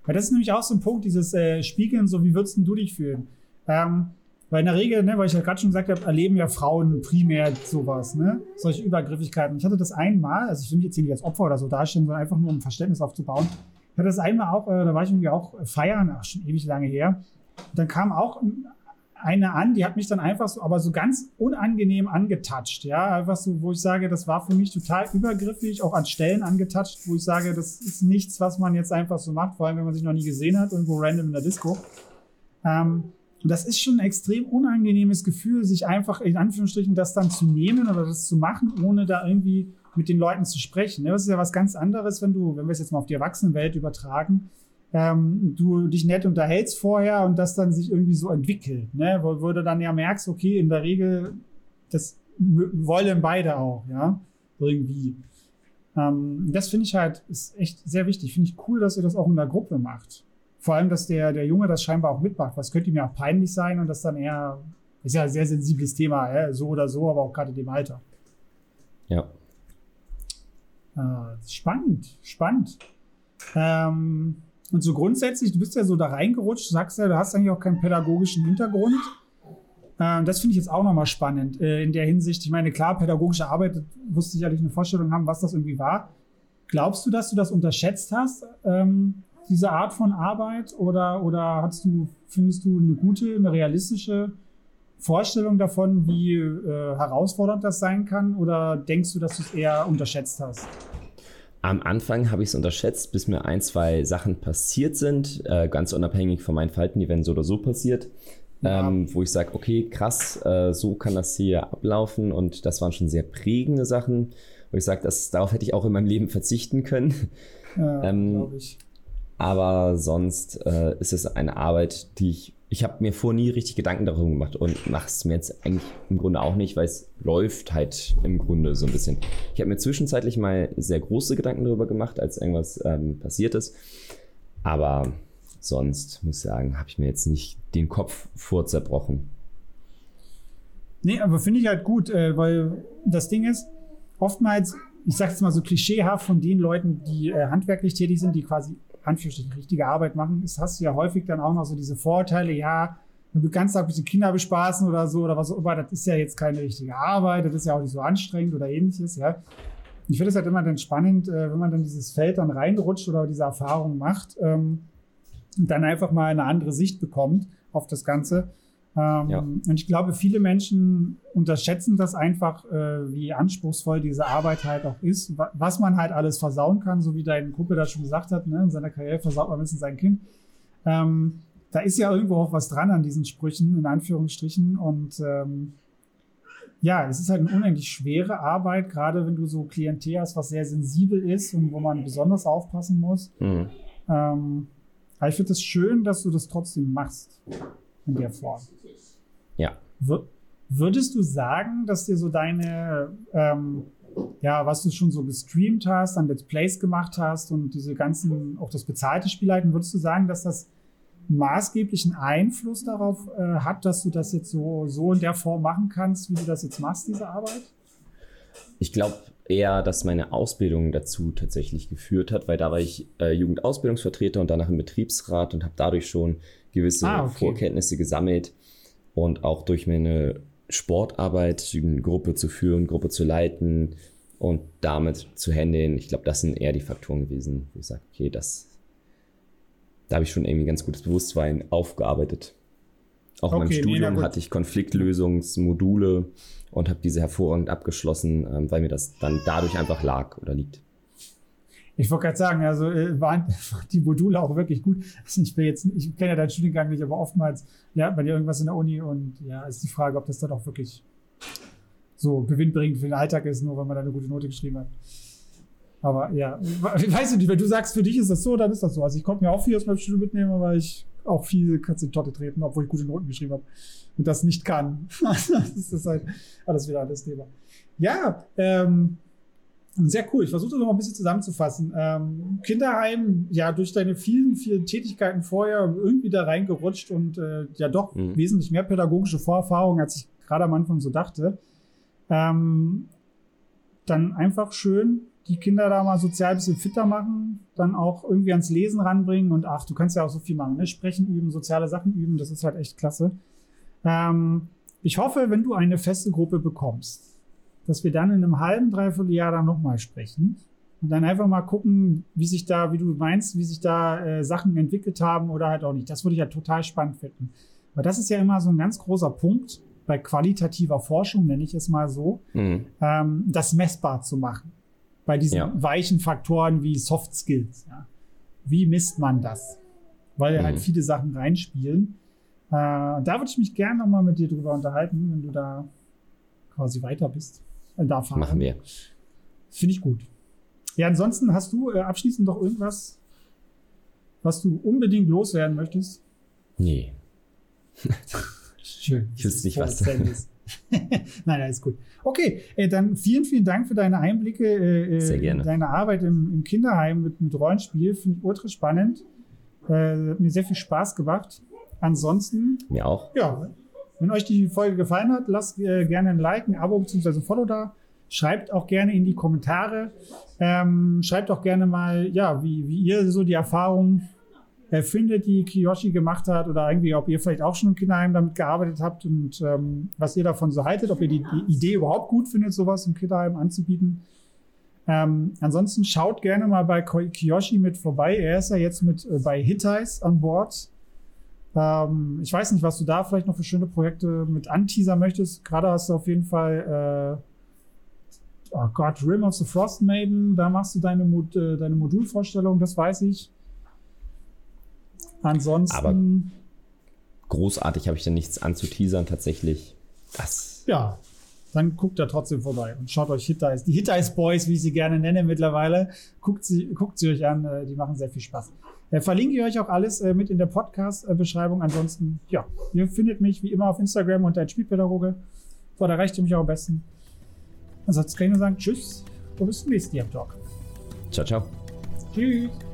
Weil das ist nämlich auch so ein Punkt, dieses äh, Spiegeln, so wie würdest du dich fühlen? Ähm, weil in der Regel, ne, weil ich ja gerade schon gesagt habe, erleben ja Frauen primär sowas, ne? Solche Übergriffigkeiten. Ich hatte das einmal, also ich will mich jetzt hier nicht als Opfer oder so darstellen, sondern einfach nur um Verständnis aufzubauen. Ich hatte das einmal auch, äh, da war ich irgendwie auch feiern, ach, schon ewig lange her. Und dann kam auch eine an, die hat mich dann einfach so, aber so ganz unangenehm angetatscht, ja, einfach so, wo ich sage, das war für mich total übergriffig, auch an Stellen angetatscht, wo ich sage, das ist nichts, was man jetzt einfach so macht, vor allem wenn man sich noch nie gesehen hat, irgendwo random in der Disco. Ähm, und das ist schon ein extrem unangenehmes Gefühl, sich einfach in Anführungsstrichen das dann zu nehmen oder das zu machen, ohne da irgendwie mit den Leuten zu sprechen. Das ist ja was ganz anderes, wenn du, wenn wir es jetzt mal auf die Erwachsenenwelt übertragen, ähm, du dich nett unterhältst vorher und das dann sich irgendwie so entwickelt, ne? Wo, wo du dann ja merkst, okay, in der Regel, das wollen beide auch, ja, irgendwie. Ähm, das finde ich halt, ist echt sehr wichtig. Finde ich cool, dass ihr das auch in der Gruppe macht. Vor allem, dass der, der Junge das scheinbar auch mitmacht. Was könnte ihm ja auch peinlich sein und das dann eher, ist ja ein sehr sensibles Thema, ja? so oder so, aber auch gerade in dem Alter. Ja. Äh, spannend, spannend. Ähm, und so grundsätzlich, du bist ja so da reingerutscht, sagst ja, du hast eigentlich auch keinen pädagogischen Hintergrund. Ähm, das finde ich jetzt auch nochmal spannend äh, in der Hinsicht. Ich meine, klar, pädagogische Arbeit, wirst sicherlich eine Vorstellung haben, was das irgendwie war. Glaubst du, dass du das unterschätzt hast, ähm, diese Art von Arbeit? Oder, oder hast du, findest du eine gute, eine realistische Vorstellung davon, wie äh, herausfordernd das sein kann? Oder denkst du, dass du es eher unterschätzt hast? Am Anfang habe ich es unterschätzt, bis mir ein, zwei Sachen passiert sind, äh, ganz unabhängig von meinen Falten, die werden so oder so passiert, ja. ähm, wo ich sage, okay, krass, äh, so kann das hier ablaufen und das waren schon sehr prägende Sachen, wo ich sage, darauf hätte ich auch in meinem Leben verzichten können. Ja, ähm, ich. Aber sonst äh, ist es eine Arbeit, die ich ich habe mir vor nie richtig Gedanken darüber gemacht und mache es mir jetzt eigentlich im Grunde auch nicht, weil es läuft halt im Grunde so ein bisschen. Ich habe mir zwischenzeitlich mal sehr große Gedanken darüber gemacht, als irgendwas ähm, passiert ist. Aber sonst muss ich sagen, habe ich mir jetzt nicht den Kopf vorzerbrochen. Nee, aber finde ich halt gut, äh, weil das Ding ist, oftmals, ich sage jetzt mal so klischeehaft von den Leuten, die äh, handwerklich tätig sind, die quasi Anführungsstrichen richtige Arbeit machen, ist, hast du ja häufig dann auch noch so diese Vorteile, ja, du kannst da ein bisschen Kinder bespaßen oder so oder was auch immer, das ist ja jetzt keine richtige Arbeit, das ist ja auch nicht so anstrengend oder ähnliches, ja. Ich finde es halt immer dann spannend, äh, wenn man dann dieses Feld dann reinrutscht oder diese Erfahrung macht ähm, und dann einfach mal eine andere Sicht bekommt auf das Ganze. Ähm, ja. Und ich glaube, viele Menschen unterschätzen das einfach, äh, wie anspruchsvoll diese Arbeit halt auch ist, was man halt alles versauen kann, so wie dein Kumpel das schon gesagt hat, ne? in seiner Karriere versaut man ein bisschen sein Kind. Ähm, da ist ja irgendwo auch was dran an diesen Sprüchen, in Anführungsstrichen. Und ähm, ja, es ist halt eine unendlich schwere Arbeit, gerade wenn du so Klientel hast, was sehr sensibel ist und wo man besonders aufpassen muss. Mhm. Ähm, aber ich finde es das schön, dass du das trotzdem machst in der Form. Würdest du sagen, dass dir so deine, ähm, ja, was du schon so gestreamt hast, dann Let's Plays gemacht hast und diese ganzen, auch das bezahlte Spielleiten, würdest du sagen, dass das maßgeblichen Einfluss darauf äh, hat, dass du das jetzt so, so in der Form machen kannst, wie du das jetzt machst, diese Arbeit? Ich glaube eher, dass meine Ausbildung dazu tatsächlich geführt hat, weil da war ich äh, Jugendausbildungsvertreter und danach im Betriebsrat und habe dadurch schon gewisse ah, okay. Vorkenntnisse gesammelt und auch durch meine Sportarbeit, eine Gruppe zu führen, Gruppe zu leiten und damit zu handeln. Ich glaube, das sind eher die Faktoren gewesen, wo ich sage, okay, das, da habe ich schon irgendwie ganz gutes Bewusstsein aufgearbeitet. Auch okay, in meinem Studium nee, hatte ich Konfliktlösungsmodule und habe diese hervorragend abgeschlossen, ähm, weil mir das dann dadurch einfach lag oder liegt. Ich wollte gerade sagen, also äh, waren die Module auch wirklich gut. Also ich bin jetzt, ich kenne ja deinen Studiengang nicht, aber oftmals lernt man ja irgendwas in der Uni und ja, ist die Frage, ob das dann auch wirklich so gewinnbringend für den Alltag ist, nur weil man da eine gute Note geschrieben hat. Aber ja, weißt du nicht, wenn du sagst, für dich ist das so, dann ist das so. Also ich konnte mir auch viel aus meinem Studium mitnehmen, aber ich auch viel Katze in Totte treten, obwohl ich gute Noten geschrieben habe und das nicht kann. das ist halt alles wieder alles Thema. Ja, ähm, sehr cool. Ich versuche das noch mal ein bisschen zusammenzufassen. Ähm, Kinderheim, ja, durch deine vielen, vielen Tätigkeiten vorher irgendwie da reingerutscht und äh, ja doch mhm. wesentlich mehr pädagogische Vorerfahrung, als ich gerade am Anfang so dachte. Ähm, dann einfach schön die Kinder da mal sozial ein bisschen fitter machen, dann auch irgendwie ans Lesen ranbringen und ach, du kannst ja auch so viel machen, ne? Sprechen üben, soziale Sachen üben, das ist halt echt klasse. Ähm, ich hoffe, wenn du eine feste Gruppe bekommst, dass wir dann in einem halben, dreiviertel Jahr dann nochmal sprechen und dann einfach mal gucken, wie sich da, wie du meinst, wie sich da äh, Sachen entwickelt haben oder halt auch nicht. Das würde ich ja total spannend finden. Weil das ist ja immer so ein ganz großer Punkt bei qualitativer Forschung, nenne ich es mal so, mhm. ähm, das messbar zu machen. Bei diesen ja. weichen Faktoren wie Soft Skills. Ja. Wie misst man das? Weil halt mhm. halt viele Sachen reinspielen. Äh, da würde ich mich gerne nochmal mit dir drüber unterhalten, wenn du da quasi weiter bist da fahren. Machen wir. Finde ich gut. Ja, ansonsten hast du äh, abschließend noch irgendwas, was du unbedingt loswerden möchtest? Nee. Schön. Ich wüsste nicht, was. nein, nein, ist gut. Okay, äh, dann vielen, vielen Dank für deine Einblicke, äh, äh Sehr gerne. deine Arbeit im, im Kinderheim mit, mit Rollenspiel. Finde ich ultra spannend. Äh, hat mir sehr viel Spaß gemacht. Ansonsten, Mir auch. ja, wenn euch die Folge gefallen hat, lasst äh, gerne ein Like, ein Abo bzw. Follow da. Schreibt auch gerne in die Kommentare. Ähm, schreibt auch gerne mal, ja, wie, wie ihr so die Erfahrung äh, findet, die Kiyoshi gemacht hat oder irgendwie, ob ihr vielleicht auch schon im Kinderheim damit gearbeitet habt und ähm, was ihr davon so haltet, ob ihr die, die Idee überhaupt gut findet, sowas im Kinderheim anzubieten. Ähm, ansonsten schaut gerne mal bei Kiyoshi mit vorbei. Er ist ja jetzt mit äh, bei Hittites an Bord. Ähm, ich weiß nicht, was du da vielleicht noch für schöne Projekte mit anteasern möchtest. Gerade hast du auf jeden Fall, äh, oh Gott, Rim of the Frost Maiden. Da machst du deine, Mod äh, deine Modulvorstellung, das weiß ich. Ansonsten, Aber- Großartig habe ich da nichts anzuteasern, tatsächlich. Das. ja, dann guckt da trotzdem vorbei und schaut euch Hittites, die Hittites Boys, wie ich sie gerne nenne mittlerweile, guckt sie, guckt sie euch an, äh, die machen sehr viel Spaß. Äh, verlinke ich euch auch alles äh, mit in der Podcast-Beschreibung. Ansonsten, ja, ihr findet mich wie immer auf Instagram unter Spielpädagoge. Dort erreicht ihr mich auch am besten. Ansonsten kann ich nur sagen, tschüss und bis zum nächsten Diab Talk. Ciao, ciao. Tschüss.